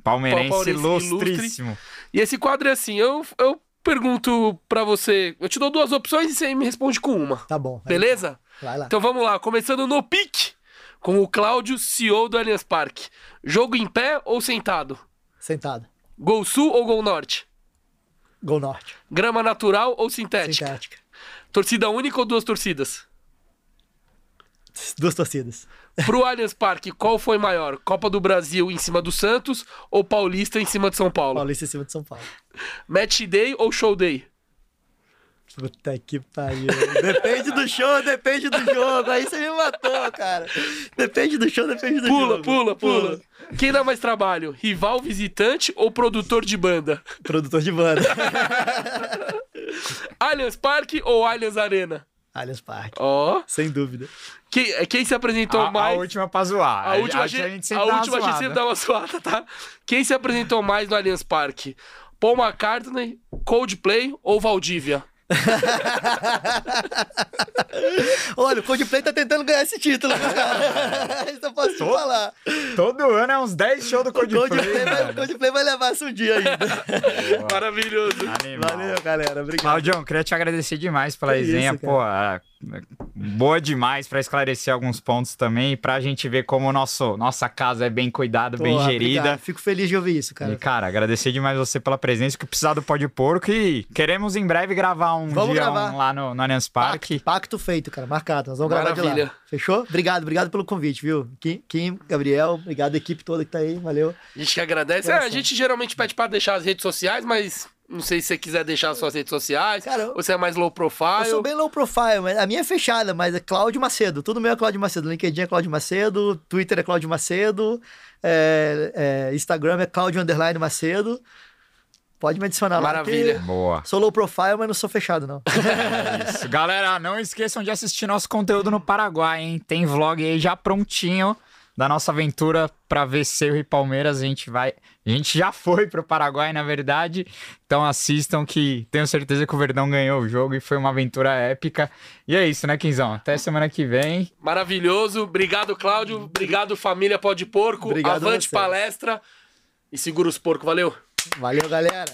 Palmeirense, Palmeirense ilustríssimo. Ilustre.
E esse quadro é assim: eu, eu pergunto para você, eu te dou duas opções e você me responde com uma.
Tá bom.
Beleza?
Vai lá.
Então vamos lá, começando no pique com o Cláudio, CEO do Allianz Parque. Jogo em pé ou sentado?
Sentado.
Gol Sul ou Gol Norte?
Gol Norte.
Grama natural ou sintética?
Sintética.
Torcida única ou duas torcidas?
Duas torcidas.
Pro Allianz Parque, qual foi maior? Copa do Brasil em cima do Santos ou Paulista em cima de São Paulo?
Paulista em cima de São Paulo.
Match Day ou Show Day?
Puta que pariu. Depende do show, depende do jogo. Aí você me matou, cara. Depende do show, depende do
pula,
jogo.
Pula, pula, pula. Quem dá mais trabalho? Rival visitante ou produtor de banda?
Produtor de banda.
Allianz Parque ou Allianz Arena?
Allianz Parque.
Ó. Oh.
Sem dúvida.
Quem, quem se apresentou
a,
mais.
A última pra zoar.
A, última a, gente, a gente sempre, a, última a gente sempre dá uma zoada, tá? Quem se apresentou mais no Allianz Parque? Paul McCartney, Coldplay ou Valdívia?
Olha, o Coldplay tá tentando ganhar esse título, cara. Isso eu posso te falar.
Todo ano é uns 10 shows do Coldplay. O
Coldplay, vai, o Coldplay vai levar isso um dia ainda.
Maravilhoso.
Animal. Valeu, galera. Obrigado.
Claudião, queria te agradecer demais pela que resenha. Isso, Pô, boa demais para esclarecer alguns pontos também e pra gente ver como nosso, nossa casa é bem cuidada, bem gerida. Obrigado.
Fico feliz de ouvir isso, cara.
E, cara, agradecer demais você pela presença, que precisar do Pó de Porco e queremos em breve gravar um vamos dia gravar. Um lá no, no Allianz Parque.
Pacto, pacto, feito, cara, marcado. Nós vamos Maravilha. gravar de lá. Fechou? Obrigado, obrigado pelo convite, viu? Kim, Kim, Gabriel, obrigado a equipe toda que tá aí, valeu.
A gente que agradece. É, a gente geralmente pede para deixar as redes sociais, mas não sei se você quiser deixar suas redes sociais. Cara, ou você é mais low profile.
Eu sou bem low profile, mas a minha é fechada, mas é Cláudio Macedo. Tudo meu é Cláudio Macedo. LinkedIn é Cláudio Macedo, Twitter é Cláudio Macedo, é, é, Instagram é Cláudio Underline Macedo. Pode me adicionar
Maravilha. lá.
Maravilha. Boa.
Sou low profile, mas não sou fechado, não.
É isso. Galera, não esqueçam de assistir nosso conteúdo no Paraguai, hein? Tem vlog aí já prontinho da nossa aventura para ver Cerro e Palmeiras. A gente vai. A gente já foi pro Paraguai, na verdade. Então assistam que tenho certeza que o Verdão ganhou o jogo e foi uma aventura épica. E é isso, né, Quinzão? Até semana que vem.
Maravilhoso. Obrigado, Cláudio. Obrigado, família Pode Porco. Obrigado Avante você. palestra. E segura os porcos. Valeu.
Valeu, galera.